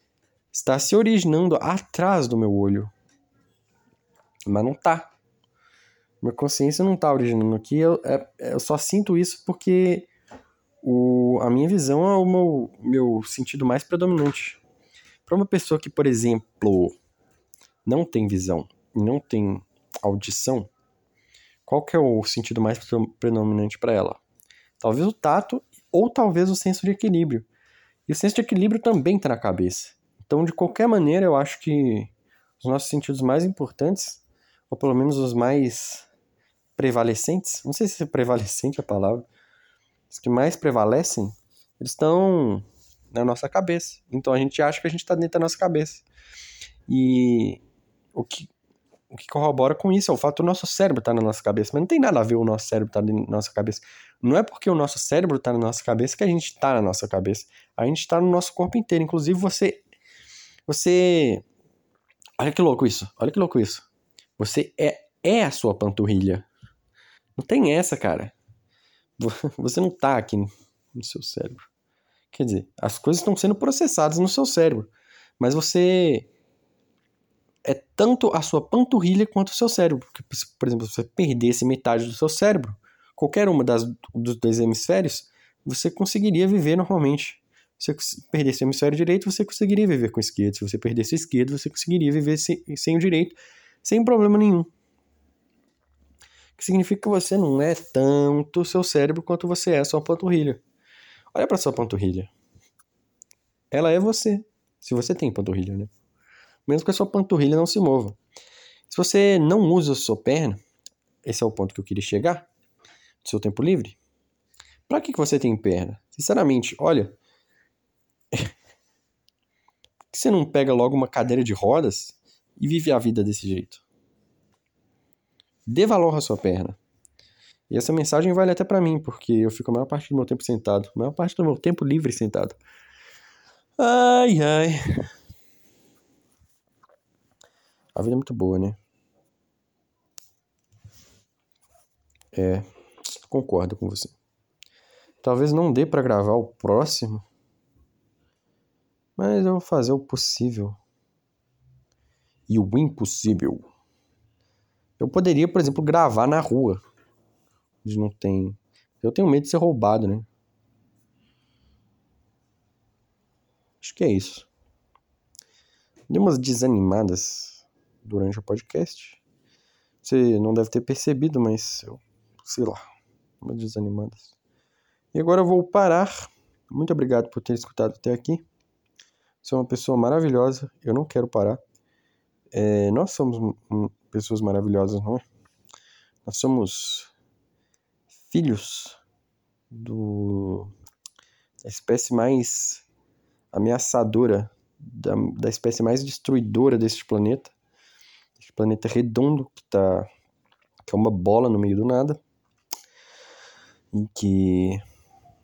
está se originando atrás do meu olho. Mas não tá. Minha consciência não tá originando aqui. Eu, é, eu só sinto isso porque o, a minha visão é o meu, meu sentido mais predominante. Para uma pessoa que, por exemplo, não tem visão não tem audição, qual que é o sentido mais predominante para ela? Talvez o tato ou talvez o senso de equilíbrio. E o senso de equilíbrio também está na cabeça. Então, de qualquer maneira, eu acho que os nossos sentidos mais importantes ou pelo menos os mais prevalecentes, não sei se é prevalecente a palavra, os que mais prevalecem, eles estão na nossa cabeça. Então a gente acha que a gente está dentro da nossa cabeça. E o que, o que corrobora com isso é o fato do nosso cérebro estar tá na nossa cabeça. Mas não tem nada a ver o nosso cérebro estar tá na nossa cabeça. Não é porque o nosso cérebro está na nossa cabeça que a gente está na nossa cabeça. A gente está no nosso corpo inteiro. Inclusive você. Você. Olha que louco isso. Olha que louco isso. Você é, é a sua panturrilha. Não tem essa, cara. [LAUGHS] Você não tá aqui no seu cérebro. Quer dizer, as coisas estão sendo processadas no seu cérebro. Mas você é tanto a sua panturrilha quanto o seu cérebro. Porque, por exemplo, se você perdesse metade do seu cérebro, qualquer uma das, dos dois hemisférios, você conseguiria viver normalmente. Se você perdesse o hemisfério direito, você conseguiria viver com o esquerdo. Se você perdesse o esquerdo, você conseguiria viver sem, sem o direito sem problema nenhum. Que significa que você não é tanto seu cérebro quanto você é sua panturrilha. Olha para sua panturrilha. Ela é você. Se você tem panturrilha, né? Mesmo que a sua panturrilha não se mova. Se você não usa a sua perna, esse é o ponto que eu queria chegar, do seu tempo livre. Para que, que você tem perna? Sinceramente, olha. [LAUGHS] Que você não pega logo uma cadeira de rodas e vive a vida desse jeito. Dê valor à sua perna. E essa mensagem vale até para mim, porque eu fico a maior parte do meu tempo sentado, a maior parte do meu tempo livre sentado. Ai, ai. A vida é muito boa, né? É, concordo com você. Talvez não dê para gravar o próximo, mas eu vou fazer o possível e o impossível. Eu poderia, por exemplo, gravar na rua, onde não tem Eu tenho medo de ser roubado, né? Acho que é isso. Dei umas desanimadas durante o podcast. Você não deve ter percebido, mas eu, sei lá, umas desanimadas. E agora eu vou parar. Muito obrigado por ter escutado até aqui. Você é uma pessoa maravilhosa. Eu não quero parar. É, nós somos pessoas maravilhosas, não é? Nós somos filhos do, da espécie mais ameaçadora, da, da espécie mais destruidora deste planeta. Este planeta redondo que tá. que é uma bola no meio do nada. E que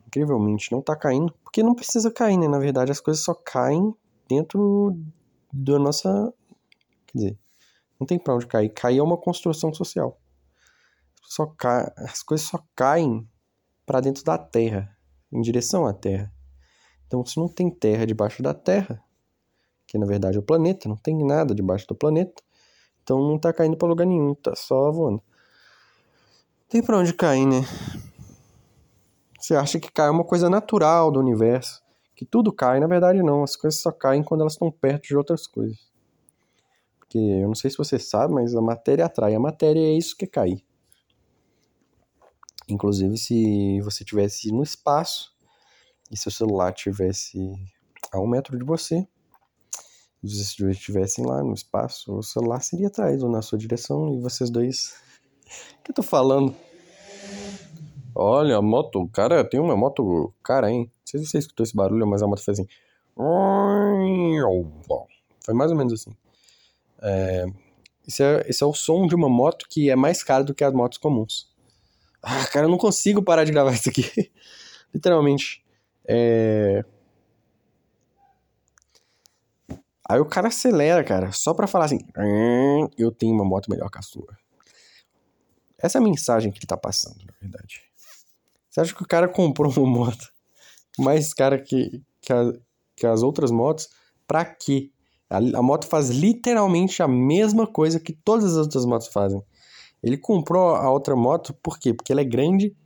incrivelmente não tá caindo. Porque não precisa cair, né? Na verdade, as coisas só caem dentro da nossa. Quer dizer, não tem pra onde cair. Cair é uma construção social. Só cai, as coisas só caem para dentro da Terra, em direção à Terra. Então, se não tem terra debaixo da Terra, que na verdade é o planeta, não tem nada debaixo do planeta, então não tá caindo para lugar nenhum, tá só voando. Tem para onde cair, né? Você acha que cai é uma coisa natural do universo, que tudo cai, na verdade não, as coisas só caem quando elas estão perto de outras coisas. Porque eu não sei se você sabe, mas a matéria atrai, a matéria é isso que é cair. Inclusive, se você tivesse no espaço, e seu celular tivesse a um metro de você, e vocês estivessem lá no espaço, o celular seria atrás ou na sua direção e vocês dois. [LAUGHS] O que eu tô falando? Olha, a moto, cara tem uma moto cara, hein? Não sei se você escutou esse barulho, mas a moto fez assim. Foi mais ou menos assim. É, esse, é, esse é o som de uma moto que é mais cara do que as motos comuns. Ah, cara, eu não consigo parar de gravar isso aqui. [LAUGHS] Literalmente. É... Aí o cara acelera, cara, só pra falar assim: hum, eu tenho uma moto melhor que a sua. Essa é a mensagem que ele tá passando, na verdade. Você acha que o cara comprou uma [LAUGHS] moto mais cara que, que, a, que as outras motos? Pra quê? A, a moto faz literalmente a mesma coisa que todas as outras motos fazem. Ele comprou a outra moto por quê? Porque ela é grande,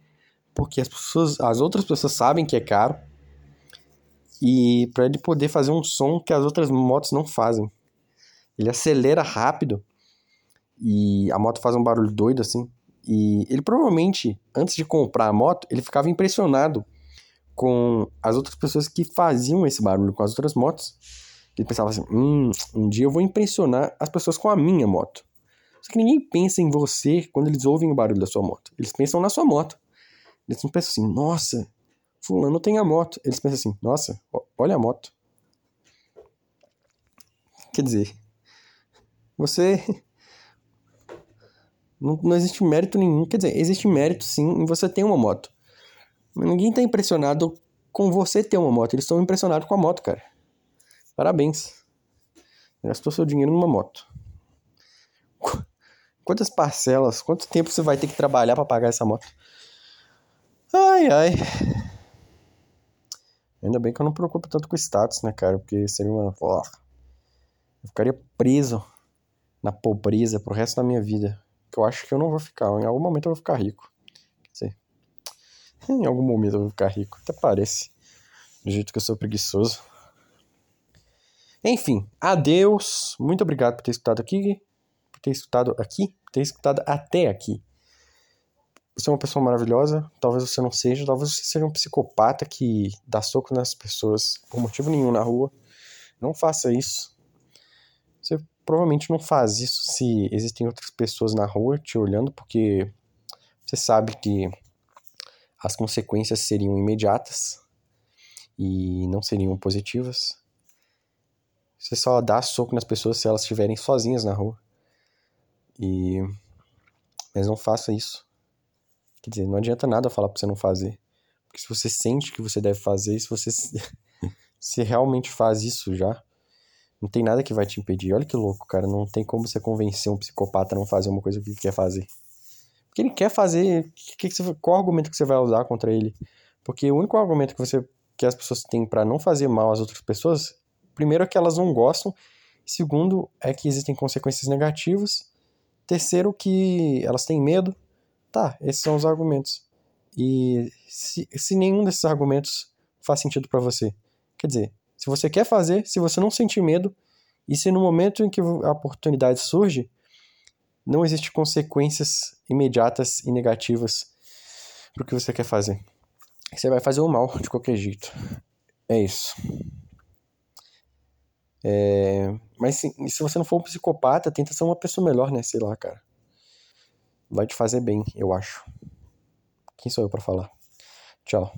porque as pessoas, as outras pessoas sabem que é caro e para ele poder fazer um som que as outras motos não fazem. Ele acelera rápido e a moto faz um barulho doido assim. E ele provavelmente, antes de comprar a moto, ele ficava impressionado com as outras pessoas que faziam esse barulho com as outras motos. Ele pensava assim: hum, um dia eu vou impressionar as pessoas com a minha moto. Só que ninguém pensa em você quando eles ouvem o barulho da sua moto. Eles pensam na sua moto. Eles não pensam assim: nossa, Fulano tem a moto. Eles pensam assim: nossa, olha a moto. Quer dizer, você. [LAUGHS] Não, não existe mérito nenhum. Quer dizer, existe mérito sim em você ter uma moto. Mas ninguém tá impressionado com você ter uma moto. Eles estão impressionados com a moto, cara. Parabéns. Gastou seu dinheiro numa moto. Quantas parcelas, quanto tempo você vai ter que trabalhar para pagar essa moto? Ai, ai. Ainda bem que eu não me preocupo tanto com status, né, cara? Porque seria uma. Oh, eu ficaria preso na pobreza pro resto da minha vida. Que eu acho que eu não vou ficar. Em algum momento eu vou ficar rico. Quer dizer, em algum momento eu vou ficar rico. Até parece. Do jeito que eu sou preguiçoso. Enfim, adeus. Muito obrigado por ter escutado aqui. Por ter escutado aqui. Por ter escutado até aqui. Você é uma pessoa maravilhosa, talvez você não seja, talvez você seja um psicopata que dá soco nas pessoas por motivo nenhum na rua. Não faça isso. Você provavelmente não faz isso se existem outras pessoas na rua te olhando, porque você sabe que as consequências seriam imediatas e não seriam positivas. Você só dá soco nas pessoas se elas estiverem sozinhas na rua. E mas não faça isso. Quer dizer, não adianta nada falar pra você não fazer. Porque se você sente que você deve fazer, se você se [LAUGHS] realmente faz isso já, não tem nada que vai te impedir. Olha que louco, cara. Não tem como você convencer um psicopata a não fazer uma coisa que ele quer fazer. Porque ele quer fazer. Que que você, qual argumento que você vai usar contra ele? Porque o único argumento que você que as pessoas têm para não fazer mal às outras pessoas, primeiro é que elas não gostam, segundo é que existem consequências negativas, terceiro que elas têm medo, Tá, esses são os argumentos. E se, se nenhum desses argumentos faz sentido para você, quer dizer, se você quer fazer, se você não sentir medo, e se no momento em que a oportunidade surge, não existe consequências imediatas e negativas para o que você quer fazer. Você vai fazer o mal de qualquer jeito. É isso. É... Mas se, se você não for um psicopata, tenta ser uma pessoa melhor, né? Sei lá, cara. Vai te fazer bem, eu acho. Quem sou eu para falar? Tchau.